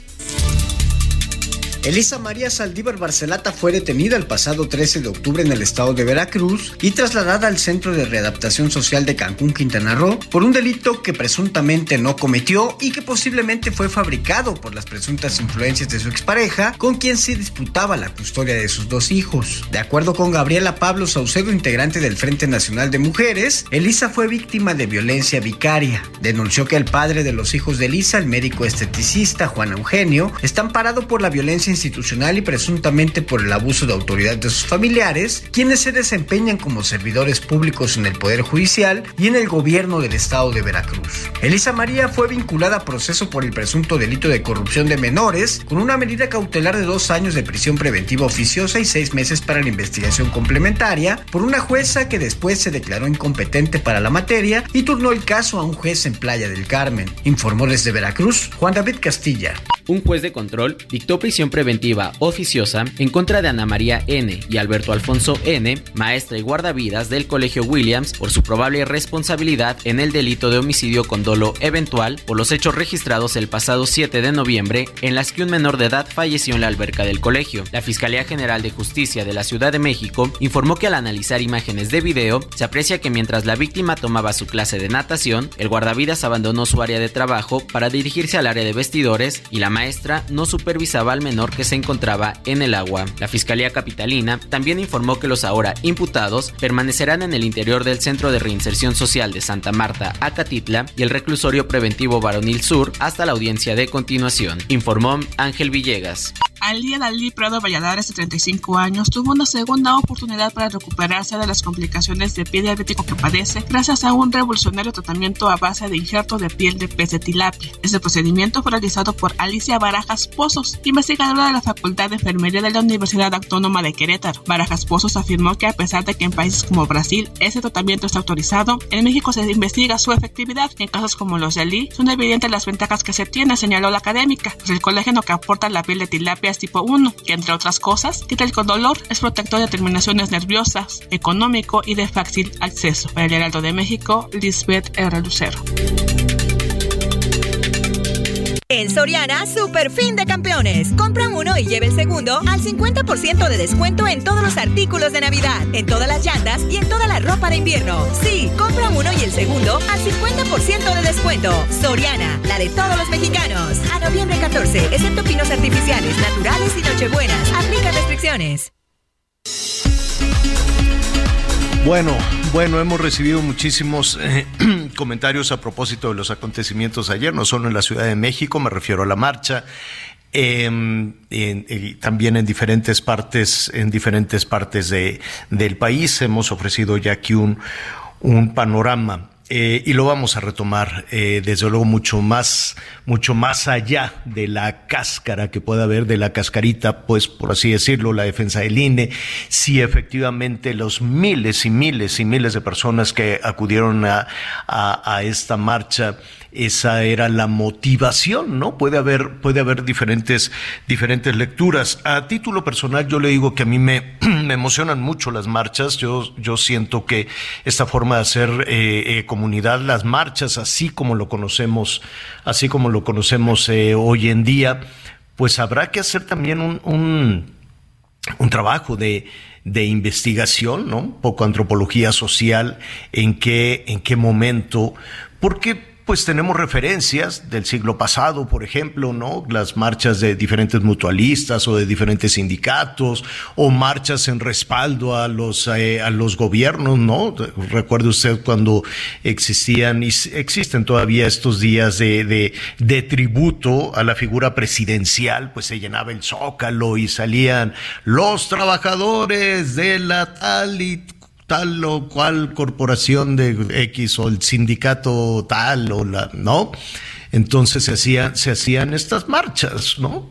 Elisa María Saldívar Barcelata fue detenida el pasado 13 de octubre en el estado de Veracruz y trasladada al Centro de Readaptación Social de Cancún, Quintana Roo, por un delito que presuntamente no cometió y que posiblemente fue fabricado por las presuntas influencias de su expareja, con quien se disputaba la custodia de sus dos hijos. De acuerdo con Gabriela Pablo Saucedo, integrante del Frente Nacional de Mujeres, Elisa fue víctima de violencia vicaria. Denunció que el padre de los hijos de Elisa, el médico esteticista Juan Eugenio, está amparado por la violencia institucional y presuntamente por el abuso de autoridad de sus familiares, quienes se desempeñan como servidores públicos en el Poder Judicial y en el gobierno del estado de Veracruz. Elisa María fue vinculada a proceso por el presunto delito de corrupción de menores, con una medida cautelar de dos años de prisión preventiva oficiosa y seis meses para la investigación complementaria, por una jueza que después se declaró incompetente para la materia y turnó el caso a un juez en Playa del Carmen. Informó desde Veracruz Juan David Castilla. Un juez de control dictó prisión preventiva oficiosa en contra de Ana María N. y Alberto Alfonso N., maestra y guardavidas del Colegio Williams, por su probable responsabilidad en el delito de homicidio con dolo eventual por los hechos registrados el pasado 7 de noviembre en las que un menor de edad falleció en la alberca del colegio. La Fiscalía General de Justicia de la Ciudad de México informó que al analizar imágenes de video se aprecia que mientras la víctima tomaba su clase de natación, el guardavidas abandonó su área de trabajo para dirigirse al área de vestidores y la maestra no supervisaba al menor que se encontraba en el agua. La Fiscalía Capitalina también informó que los ahora imputados permanecerán en el interior del Centro de Reinserción Social de Santa Marta, Acatitla y el reclusorio preventivo Varonil Sur hasta la audiencia de continuación, informó Ángel Villegas. Alía Dalí Prado Valladares, de 35 años, tuvo una segunda oportunidad para recuperarse de las complicaciones de pie diabético que padece gracias a un revolucionario tratamiento a base de injerto de piel de pez de tilapia. Este procedimiento fue realizado por Alicia Barajas Pozos, investigadora de la Facultad de Enfermería de la Universidad Autónoma de Querétaro. Barajas Pozos afirmó que a pesar de que en países como Brasil ese tratamiento está autorizado, en México se investiga su efectividad. En casos como los de Ali, son evidentes las ventajas que se tiene, señaló la académica, pues el colágeno que aporta la piel de tilapia es tipo 1, que entre otras cosas quita el dolor, es protector de terminaciones nerviosas, económico y de fácil acceso. Para el Heraldo de México, Lisbeth R. Lucero. En Soriana, super fin de campeones. Compra uno y lleve el segundo al 50% de descuento en todos los artículos de Navidad, en todas las llantas y en toda la ropa de invierno. Sí, compra uno y el segundo al 50% de descuento. Soriana, la de todos los mexicanos. A noviembre 14, excepto pinos artificiales, naturales y nochebuenas. Aplica restricciones. Bueno, bueno, hemos recibido muchísimos eh, comentarios a propósito de los acontecimientos ayer, no solo en la Ciudad de México, me refiero a la marcha, y también en diferentes partes, en diferentes partes de, del país. Hemos ofrecido ya aquí un, un panorama eh, y lo vamos a retomar eh, desde luego mucho más mucho más allá de la cáscara que pueda haber de la cascarita pues por así decirlo la defensa del INE. Si efectivamente los miles y miles y miles de personas que acudieron a, a, a esta marcha esa era la motivación, ¿no? Puede haber, puede haber diferentes, diferentes lecturas. A título personal, yo le digo que a mí me, me emocionan mucho las marchas. Yo, yo siento que esta forma de hacer eh, eh, comunidad, las marchas, así como lo conocemos, así como lo conocemos eh, hoy en día, pues habrá que hacer también un, un, un trabajo de, de investigación, ¿no? Poco antropología social, en qué, en qué momento, porque pues tenemos referencias del siglo pasado, por ejemplo, ¿no? Las marchas de diferentes mutualistas o de diferentes sindicatos o marchas en respaldo a los eh, a los gobiernos, ¿no? Recuerde usted cuando existían y existen todavía estos días de, de, de tributo a la figura presidencial, pues se llenaba el zócalo y salían los trabajadores de la tal y tal o cual corporación de X o el sindicato tal o la, ¿no? Entonces se hacían, se hacían estas marchas, ¿no?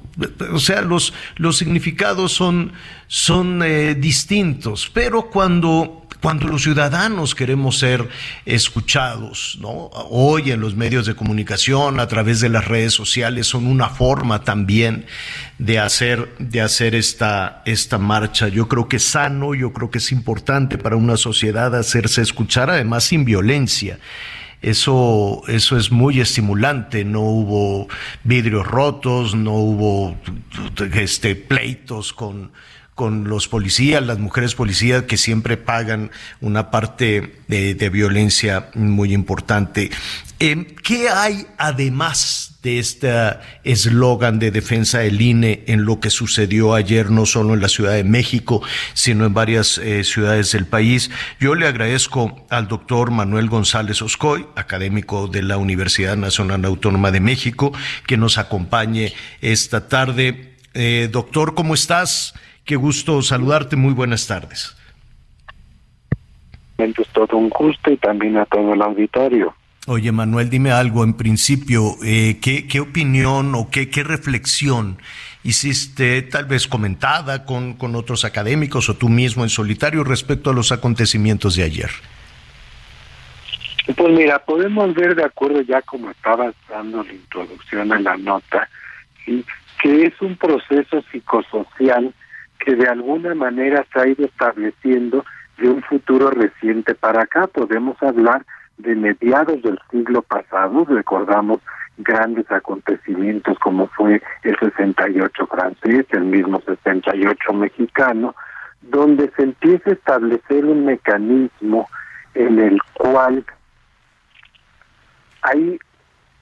O sea, los, los significados son, son eh, distintos, pero cuando cuando los ciudadanos queremos ser escuchados, ¿no? Hoy en los medios de comunicación, a través de las redes sociales, son una forma también de hacer, de hacer esta, esta marcha. Yo creo que es sano, yo creo que es importante para una sociedad hacerse escuchar, además sin violencia. Eso, eso es muy estimulante. No hubo vidrios rotos, no hubo este, pleitos con, con los policías, las mujeres policías que siempre pagan una parte de, violencia muy importante. Eh, ¿Qué hay además de este eslogan de defensa del INE en lo que sucedió ayer, no solo en la Ciudad de México, sino en varias eh, ciudades del país? Yo le agradezco al doctor Manuel González Oscoy, académico de la Universidad Nacional Autónoma de México, que nos acompañe esta tarde. Eh, doctor, ¿cómo estás? Qué gusto saludarte, muy buenas tardes. Es todo un gusto y también a todo el auditorio. Oye, Manuel, dime algo en principio. Eh, ¿qué, ¿qué, opinión o qué, qué reflexión hiciste, tal vez comentada con, con otros académicos o tú mismo en solitario respecto a los acontecimientos de ayer? Pues mira, podemos ver de acuerdo ya como estaba dando la introducción a la nota, que es un proceso psicosocial que de alguna manera se ha ido estableciendo de un futuro reciente para acá. Podemos hablar de mediados del siglo pasado, recordamos grandes acontecimientos como fue el 68 francés, el mismo 68 mexicano, donde se empieza a establecer un mecanismo en el cual hay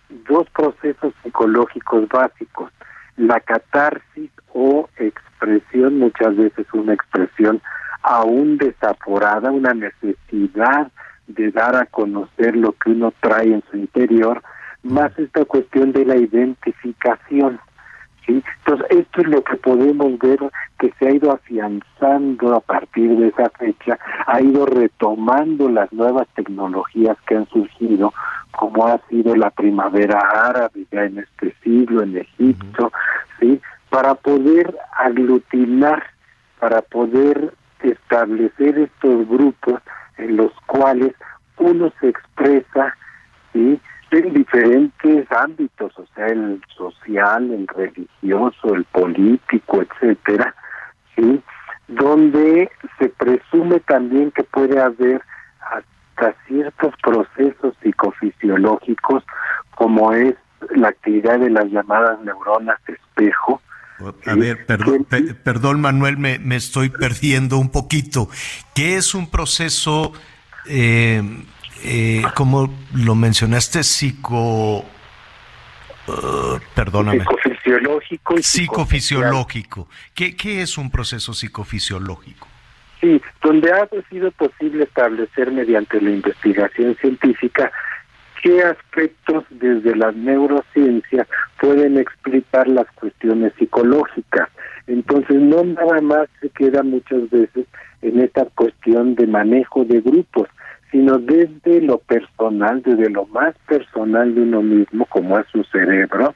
dos procesos psicológicos básicos, la catarsis o expresión, muchas veces una expresión aún desaforada, una necesidad de dar a conocer lo que uno trae en su interior, más esta cuestión de la identificación. ¿sí? Entonces, esto es lo que podemos ver que se ha ido afianzando a partir de esa fecha, ha ido retomando las nuevas tecnologías que han surgido, como ha sido la primavera árabe ya en este siglo en Egipto, ¿sí? Para poder aglutinar, para poder establecer estos grupos en los cuales uno se expresa en diferentes ámbitos, o sea, el social, el religioso, el político, etcétera, donde se presume también que puede haber hasta ciertos procesos psicofisiológicos como es la actividad de las llamadas neuronas espejo, a ver, perdón, perdón Manuel, me, me, estoy perdiendo un poquito. ¿Qué es un proceso, eh, eh, como lo mencionaste, psico... Uh, perdóname. Psicofisiológico. Y psicofisiológico. ¿Qué, ¿Qué es un proceso psicofisiológico? Sí, donde ha sido posible establecer mediante la investigación científica qué aspectos desde las neurociencias pueden explicar las cuestiones psicológicas. Entonces, no nada más se queda muchas veces en esta cuestión de manejo de grupos, sino desde lo personal, desde lo más personal de uno mismo, como es su cerebro.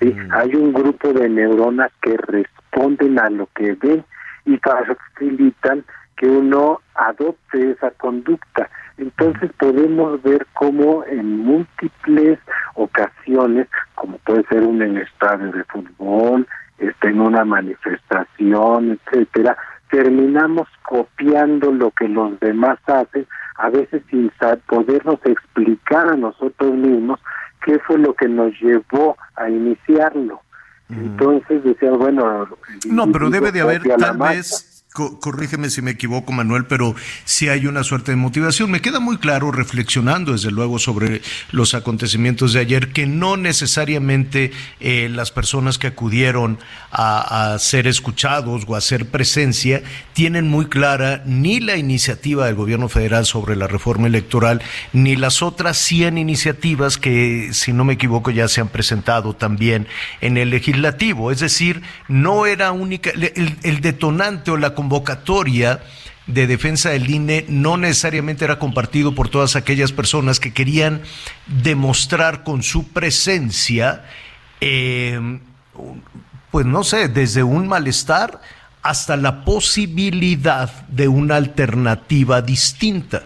¿sí? Mm. Hay un grupo de neuronas que responden a lo que ven y facilitan que uno adopte esa conducta. Entonces podemos ver cómo en múltiples ocasiones, como puede ser un en estadio de fútbol, este, en una manifestación, etcétera, terminamos copiando lo que los demás hacen, a veces sin podernos explicar a nosotros mismos qué fue lo que nos llevó a iniciarlo. Entonces decía, bueno... No, pero debe de haber tal vez corrígeme si me equivoco, Manuel, pero sí hay una suerte de motivación. Me queda muy claro, reflexionando desde luego sobre los acontecimientos de ayer, que no necesariamente eh, las personas que acudieron a, ser escuchados o a hacer presencia tienen muy clara ni la iniciativa del gobierno federal sobre la reforma electoral, ni las otras 100 iniciativas que, si no me equivoco, ya se han presentado también en el legislativo. Es decir, no era única, el, el detonante o la convocatoria de defensa del INE no necesariamente era compartido por todas aquellas personas que querían demostrar con su presencia, eh, pues no sé, desde un malestar hasta la posibilidad de una alternativa distinta.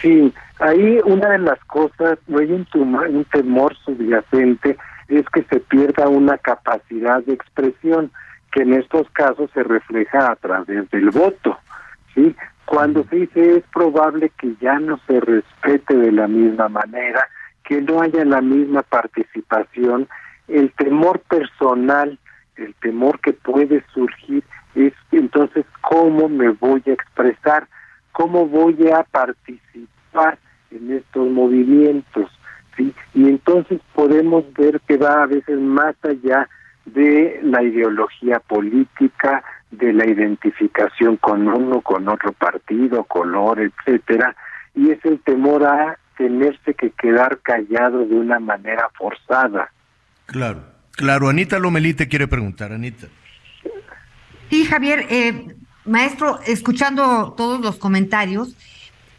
Sí, ahí una de las cosas, hay un, un temor subyacente, es que se pierda una capacidad de expresión que en estos casos se refleja a través del voto, ¿sí? Cuando se dice es probable que ya no se respete de la misma manera, que no haya la misma participación, el temor personal, el temor que puede surgir es entonces cómo me voy a expresar, cómo voy a participar en estos movimientos, ¿sí? Y entonces podemos ver que va a veces más allá de la ideología política, de la identificación con uno, con otro partido, color, etcétera, y es el temor a tenerse que quedar callado de una manera forzada. Claro, claro. Anita Lomelí te quiere preguntar, Anita. Sí, Javier, eh, maestro, escuchando todos los comentarios,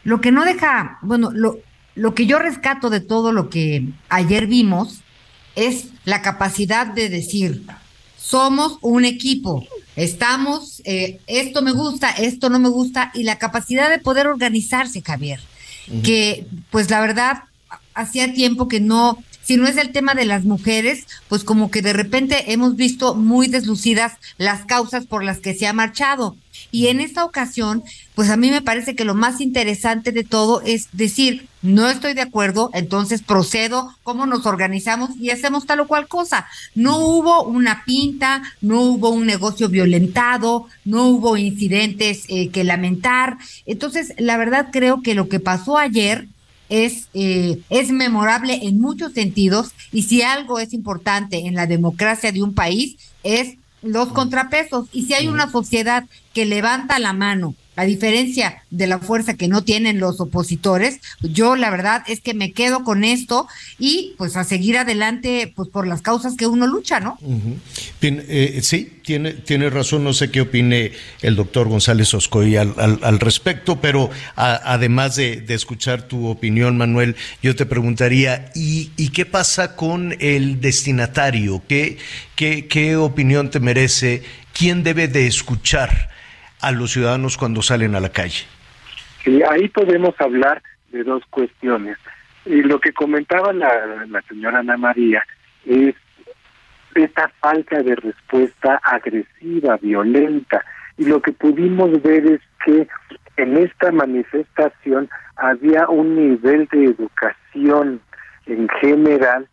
lo que no deja, bueno, lo, lo que yo rescato de todo lo que ayer vimos es la capacidad de decir, somos un equipo, estamos, eh, esto me gusta, esto no me gusta, y la capacidad de poder organizarse, Javier, que pues la verdad hacía tiempo que no, si no es el tema de las mujeres, pues como que de repente hemos visto muy deslucidas las causas por las que se ha marchado. Y en esta ocasión, pues a mí me parece que lo más interesante de todo es decir, no estoy de acuerdo, entonces procedo, cómo nos organizamos y hacemos tal o cual cosa. No hubo una pinta, no hubo un negocio violentado, no hubo incidentes eh, que lamentar. Entonces, la verdad creo que lo que pasó ayer es, eh, es memorable en muchos sentidos y si algo es importante en la democracia de un país es los contrapesos. Y si hay una sociedad que levanta la mano, a diferencia de la fuerza que no tienen los opositores, yo la verdad es que me quedo con esto y pues a seguir adelante pues por las causas que uno lucha, ¿no? Eh, sí, tiene, tiene razón, no sé qué opine el doctor González Oscoy al, al, respecto, pero además de, escuchar tu opinión, Manuel, yo te preguntaría, ¿y, y qué pasa con el destinatario? ¿Qué, qué, qué opinión te merece? ¿Quién debe de escuchar? A los ciudadanos cuando salen a la calle? Sí, ahí podemos hablar de dos cuestiones. Y lo que comentaba la, la señora Ana María es esta falta de respuesta agresiva, violenta. Y lo que pudimos ver es que en esta manifestación había un nivel de educación en general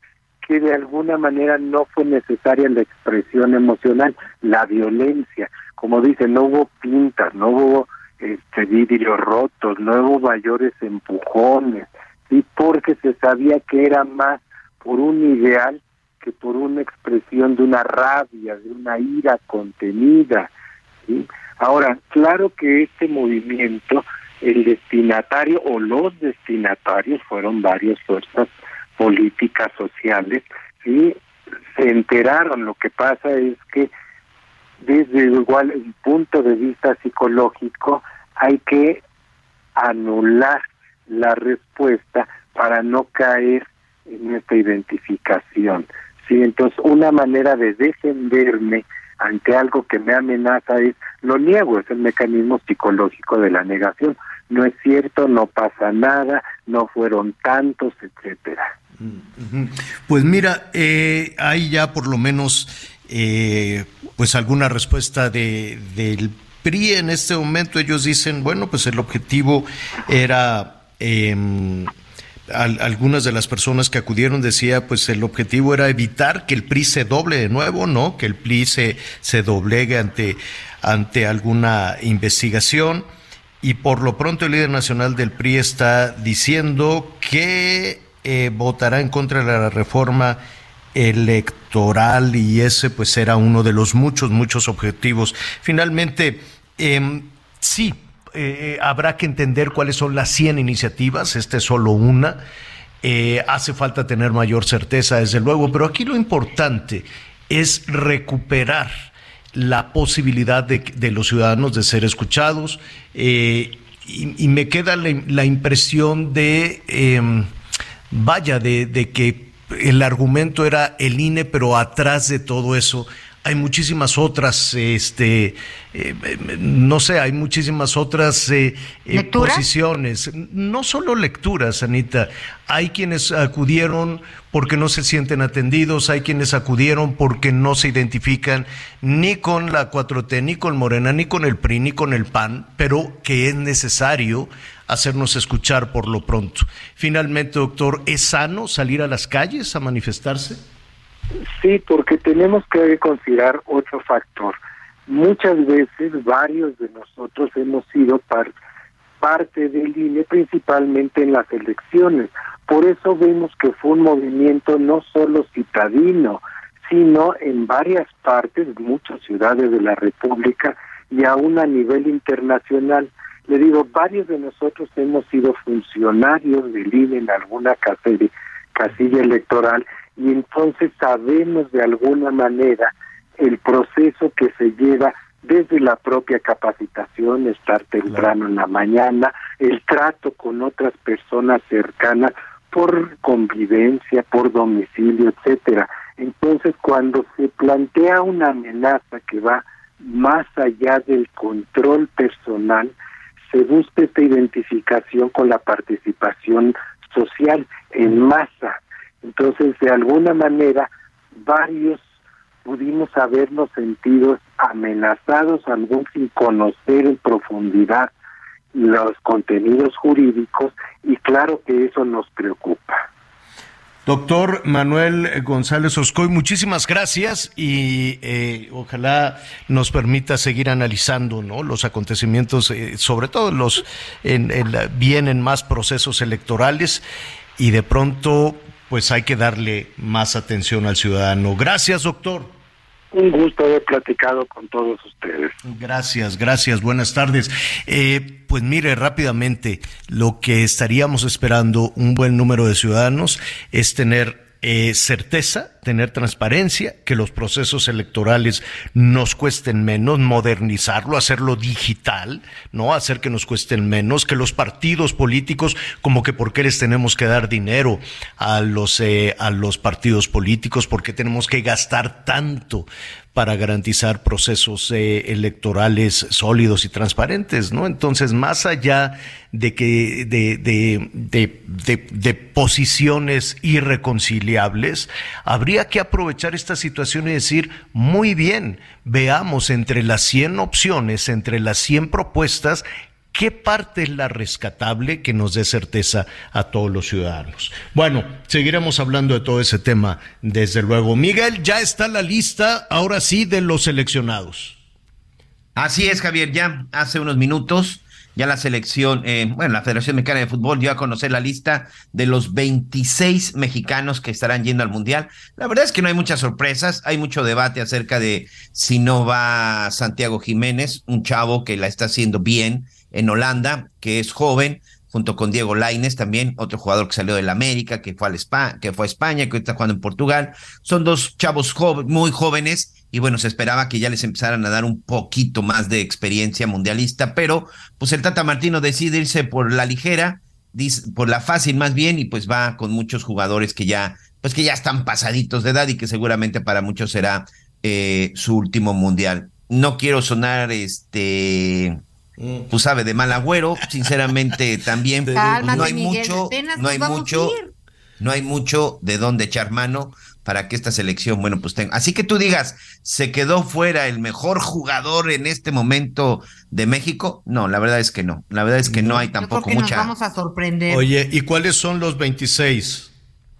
que de alguna manera no fue necesaria la expresión emocional, la violencia. Como dice, no hubo pintas, no hubo este vidrios rotos, no hubo mayores empujones, sí, porque se sabía que era más por un ideal que por una expresión de una rabia, de una ira contenida, ¿sí? Ahora, claro que este movimiento, el destinatario o los destinatarios fueron varias fuerzas políticas sociales, sí, se enteraron, lo que pasa es que desde igual el punto de vista psicológico hay que anular la respuesta para no caer en esta identificación. Sí, entonces una manera de defenderme ante algo que me amenaza es lo niego, es el mecanismo psicológico de la negación. No es cierto, no pasa nada, no fueron tantos, etcétera. Pues mira, eh, hay ya por lo menos eh, pues alguna respuesta de, del PRI en este momento. Ellos dicen, bueno, pues el objetivo era... Em, algunas de las personas que acudieron decía pues el objetivo era evitar que el PRI se doble de nuevo, ¿no? Que el PRI se, se doblegue ante, ante alguna investigación. Y por lo pronto el líder nacional del PRI está diciendo que eh, votará en contra de la reforma electoral y ese pues era uno de los muchos, muchos objetivos. Finalmente, em, sí, eh, eh, habrá que entender cuáles son las 100 iniciativas, esta es solo una. Eh, hace falta tener mayor certeza, desde luego, pero aquí lo importante es recuperar la posibilidad de, los ciudadanos de ser escuchados y, me queda la, impresión de, em, vaya, de, de que el argumento era el INE, pero atrás de todo eso hay muchísimas otras, este, eh, no sé, hay muchísimas otras eh, eh, posiciones. No solo lecturas, Anita. Hay quienes acudieron porque no se sienten atendidos, hay quienes acudieron porque no se identifican ni con la 4T, ni con Morena, ni con el PRI, ni con el PAN, pero que es necesario hacernos escuchar por lo pronto. Finalmente, doctor, ¿es sano salir a las calles a manifestarse? Sí, porque tenemos que considerar otro factor. Muchas veces varios de nosotros hemos sido parte del INE, principalmente en las elecciones. Por eso vemos que fue un movimiento no solo citadino, sino en varias partes, muchas ciudades de la República y aún a nivel internacional. Le digo, varios de nosotros hemos sido funcionarios del INE en alguna casilla electoral y entonces sabemos de alguna manera el proceso que se lleva desde la propia capacitación, estar temprano en la mañana, el trato con otras personas cercanas por convivencia, por domicilio, etcétera. Entonces, cuando se plantea una amenaza que va más allá del control personal, se busca esta identificación con la participación social en masa, entonces, de alguna manera, varios pudimos habernos sentido amenazados, algún sin conocer en profundidad los contenidos jurídicos y claro que eso nos preocupa. Doctor Manuel González Oscoy, muchísimas gracias y eh, ojalá nos permita seguir analizando ¿no? los acontecimientos, eh, sobre todo los en, vienen más procesos electorales y de pronto pues hay que darle más atención al ciudadano. Gracias, doctor. Un gusto haber platicado con todos ustedes. Gracias, gracias, buenas tardes. Eh, pues mire, rápidamente, lo que estaríamos esperando un buen número de ciudadanos es tener eh, certeza, tener transparencia, que los procesos electorales nos cuesten menos, modernizarlo, hacerlo digital, ¿no? Hacer que nos cuesten menos, que los partidos políticos, como que por qué les tenemos que dar dinero a los, eh, a los partidos políticos, por qué tenemos que gastar tanto para garantizar procesos eh, electorales sólidos y transparentes, ¿no? Entonces, más allá de que de, de, de, de, posiciones irreconciliables, habría que aprovechar esta situación y decir, muy bien, veamos entre las 100 opciones, entre las 100 propuestas, ¿Qué parte es la rescatable que nos dé certeza a todos los ciudadanos? Bueno, seguiremos hablando de todo ese tema, desde luego. Miguel, ya está la lista, ahora sí, de los seleccionados. Así es, Javier, ya hace unos minutos ya la selección, eh, bueno, la Federación Mexicana de Fútbol dio a conocer la lista de los 26 mexicanos que estarán yendo al Mundial. La verdad es que no hay muchas sorpresas, hay mucho debate acerca de si no va Santiago Jiménez, un chavo que la está haciendo bien en Holanda, que es joven, junto con Diego Laines también, otro jugador que salió del América, que fue, al Spa, que fue a España, que está jugando en Portugal. Son dos chavos muy jóvenes y bueno, se esperaba que ya les empezaran a dar un poquito más de experiencia mundialista, pero pues el Tata Martino decide irse por la ligera, por la fácil más bien, y pues va con muchos jugadores que ya, pues que ya están pasaditos de edad y que seguramente para muchos será eh, su último mundial. No quiero sonar este. Pues sabe, de mal agüero, sinceramente también no hay mucho, no hay mucho, no hay mucho de dónde echar mano para que esta selección, bueno, pues tenga. Así que tú digas, ¿se quedó fuera el mejor jugador en este momento de México? No, la verdad es que no. La verdad es que no, hay tampoco mucha. Nos vamos a sorprender. Oye, ¿y cuáles son los 26?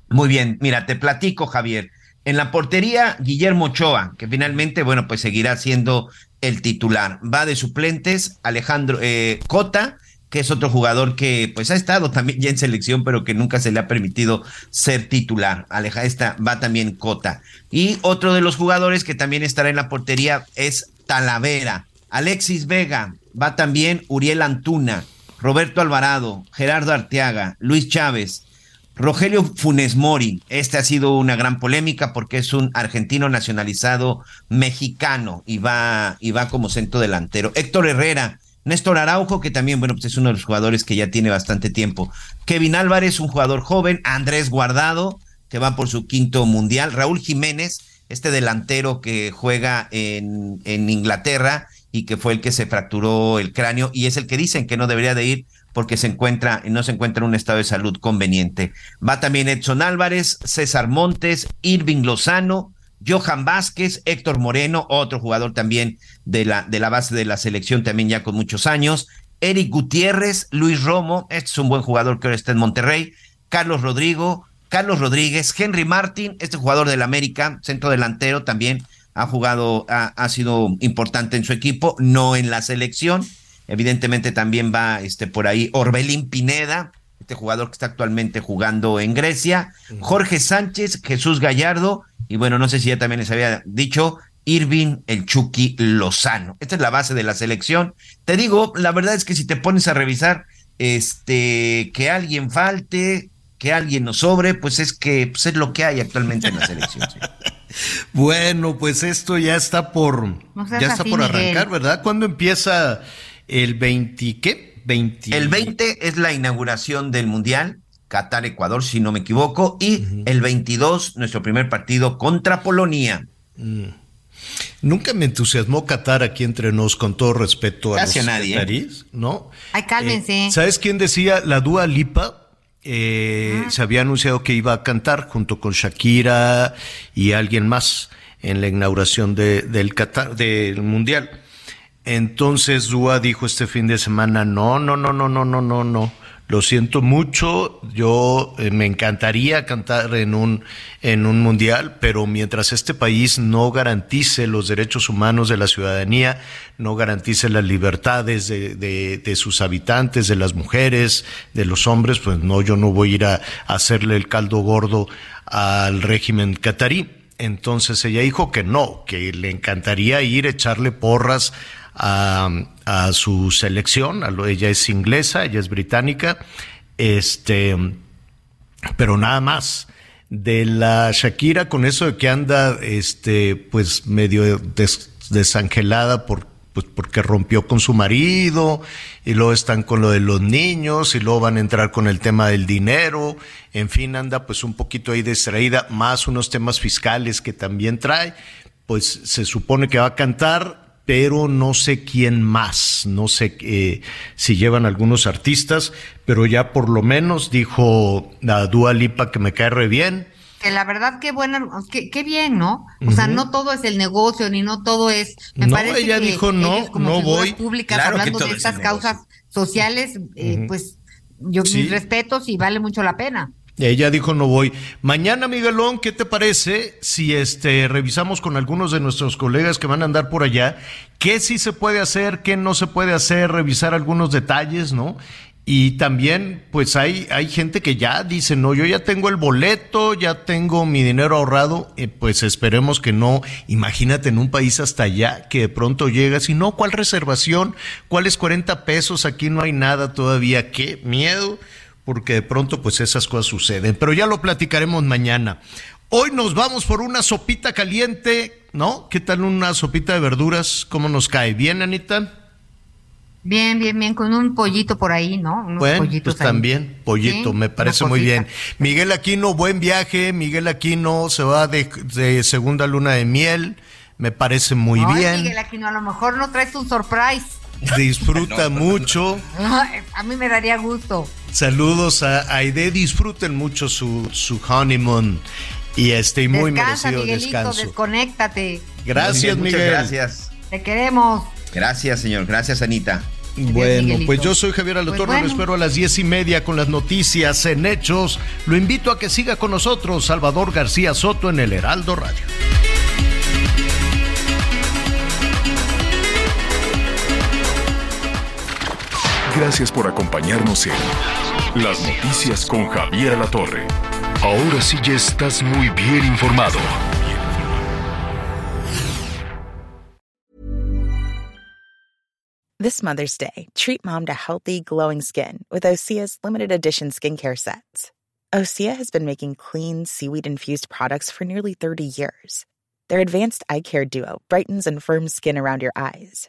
Muy bien, mira, te platico, Javier. En la portería, Guillermo Ochoa, que finalmente, bueno, pues seguirá siendo el titular. Va de suplentes Alejandro eh, Cota, que es otro jugador que pues ha estado también ya en selección, pero que nunca se le ha permitido ser titular. Aleja esta va también Cota. Y otro de los jugadores que también estará en la portería es Talavera. Alexis Vega, va también Uriel Antuna, Roberto Alvarado, Gerardo Arteaga, Luis Chávez, Rogelio Funes Mori. Este ha sido una gran polémica porque es un argentino nacionalizado mexicano y va, y va como centro delantero. Héctor Herrera, Néstor Araujo, que también, bueno, pues es uno de los jugadores que ya tiene bastante tiempo. Kevin Álvarez, un jugador joven. Andrés Guardado, que va por su quinto mundial. Raúl Jiménez, este delantero que juega en, en Inglaterra y que fue el que se fracturó el cráneo y es el que dicen que no debería de ir porque se encuentra, no se encuentra en un estado de salud conveniente. Va también Edson Álvarez, César Montes, Irving Lozano, Johan Vázquez, Héctor Moreno, otro jugador también de la, de la base de la selección, también ya con muchos años, Eric Gutiérrez, Luis Romo, este es un buen jugador que ahora está en Monterrey, Carlos Rodrigo, Carlos Rodríguez, Henry Martin, este jugador del América, centro delantero también ha jugado, ha, ha, sido importante en su equipo, no en la selección. Evidentemente también va este, por ahí Orbelín Pineda, este jugador que está actualmente jugando en Grecia, Jorge Sánchez, Jesús Gallardo, y bueno, no sé si ya también les había dicho, Irving el Chucky Lozano. Esta es la base de la selección. Te digo, la verdad es que si te pones a revisar, este, que alguien falte, que alguien nos sobre, pues es que pues es lo que hay actualmente en la selección. ¿sí? Bueno, pues esto ya está por No ya está así, por Miguel. arrancar, ¿verdad? ¿Cuándo empieza el 20 qué? 20 El 20 es la inauguración del Mundial, Qatar, Ecuador, si no me equivoco, y el 22, nuestro primer partido contra Polonia. Mm. Nunca me entusiasmó Qatar aquí entre nos, con todo respeto a Casi los a nadie, ¿eh? ¿no? Ay, cálmense. Eh, ¿Sabes quién decía? La Dua Lipa. eh, Se había anunciado que iba a cantar junto con Shakira y alguien más en la inauguración de- del Qatar, del Mundial. Entonces Dua dijo este fin de semana, no, no, no, no, no, no, no, no. Lo siento mucho, yo eh, me encantaría cantar en un, en un mundial, pero mientras este país no garantice los derechos humanos de la ciudadanía, no garantice las libertades de, de- sus habitantes, de las mujeres, de los hombres, pues no, yo no voy a ir a, a hacerle el caldo gordo al régimen catarí. Entonces ella dijo que no, que le encantaría ir a echarle porras a, su selección. ella es inglesa, ella es británica, este, pero nada más. De la Shakira con eso de que anda, este, pues medio des- desangelada por, pues porque rompió con su marido y luego están con lo de los niños y luego van a entrar con el tema del dinero. En fin, anda pues un poquito ahí distraída, más unos temas fiscales que también trae. Pues se supone que va a cantar, pero no sé quién más, no sé eh, si llevan algunos artistas, pero ya por lo menos dijo la Dua Lipa que me cae re bien. Que la verdad, qué buena, qué, qué bien, ¿no? O sea, no todo es el negocio, ni no todo es. Me No, parece ella que dijo, no, como no voy. públicas Claro hablando de es estas causas sociales, eh, pues yo Sí. mis respetos y vale mucho la pena. Ella dijo no voy. Mañana, Miguelón, ¿qué te parece si este revisamos con algunos de nuestros colegas que van a andar por allá qué sí se puede hacer, qué no se puede hacer, revisar algunos detalles, ¿no? Y también, pues hay, hay gente que ya dice, no, yo ya tengo el boleto, ya tengo mi dinero ahorrado, eh, pues esperemos que no. Imagínate en un país hasta allá que de pronto llegas y no, ¿cuál reservación? ¿Cuáles 40 pesos? Aquí no hay nada todavía. ¡Qué miedo! Porque de pronto pues esas cosas suceden, pero ya lo platicaremos mañana. Hoy nos vamos por una sopita caliente, ¿no? ¿Qué tal una sopita de verduras? ¿Cómo nos cae? ¿Bien, Anita? Bien, bien, bien, con un pollito por ahí, ¿no? Unos Bueno, pollitos pues ahí. también, pollito, Sí, me parece muy bien. Miguel Aquino, buen viaje. Miguel Aquino se va de, de segunda luna de miel, me parece muy Ay, bien. Miguel Aquino, a lo mejor no traes un surprise. Disfruta mucho. A mí me daría gusto. Saludos a Aide, disfruten mucho su, su honeymoon y este y muy Descansa, merecido Miguelito, descanso. desconéctate. Gracias, Muchas Miguel. gracias. Te queremos. Gracias, señor. Gracias, Anita. Bueno, Miguelito. pues yo soy Javier Pues Alatorre, lo bueno. espero a las diez y media con las noticias en Hechos. Lo invito a que siga con nosotros Salvador García Soto en el Heraldo Radio. Gracias por acompañarnos en Las Noticias con Javier Alatorre. Ahora sí ya estás muy bien informado. This Mother's Day, treat mom to healthy, glowing skin with Osea's limited edition skincare sets. Osea has been making clean, seaweed infused products for nearly 30 years. Their advanced eye care duo brightens and firms skin around your eyes,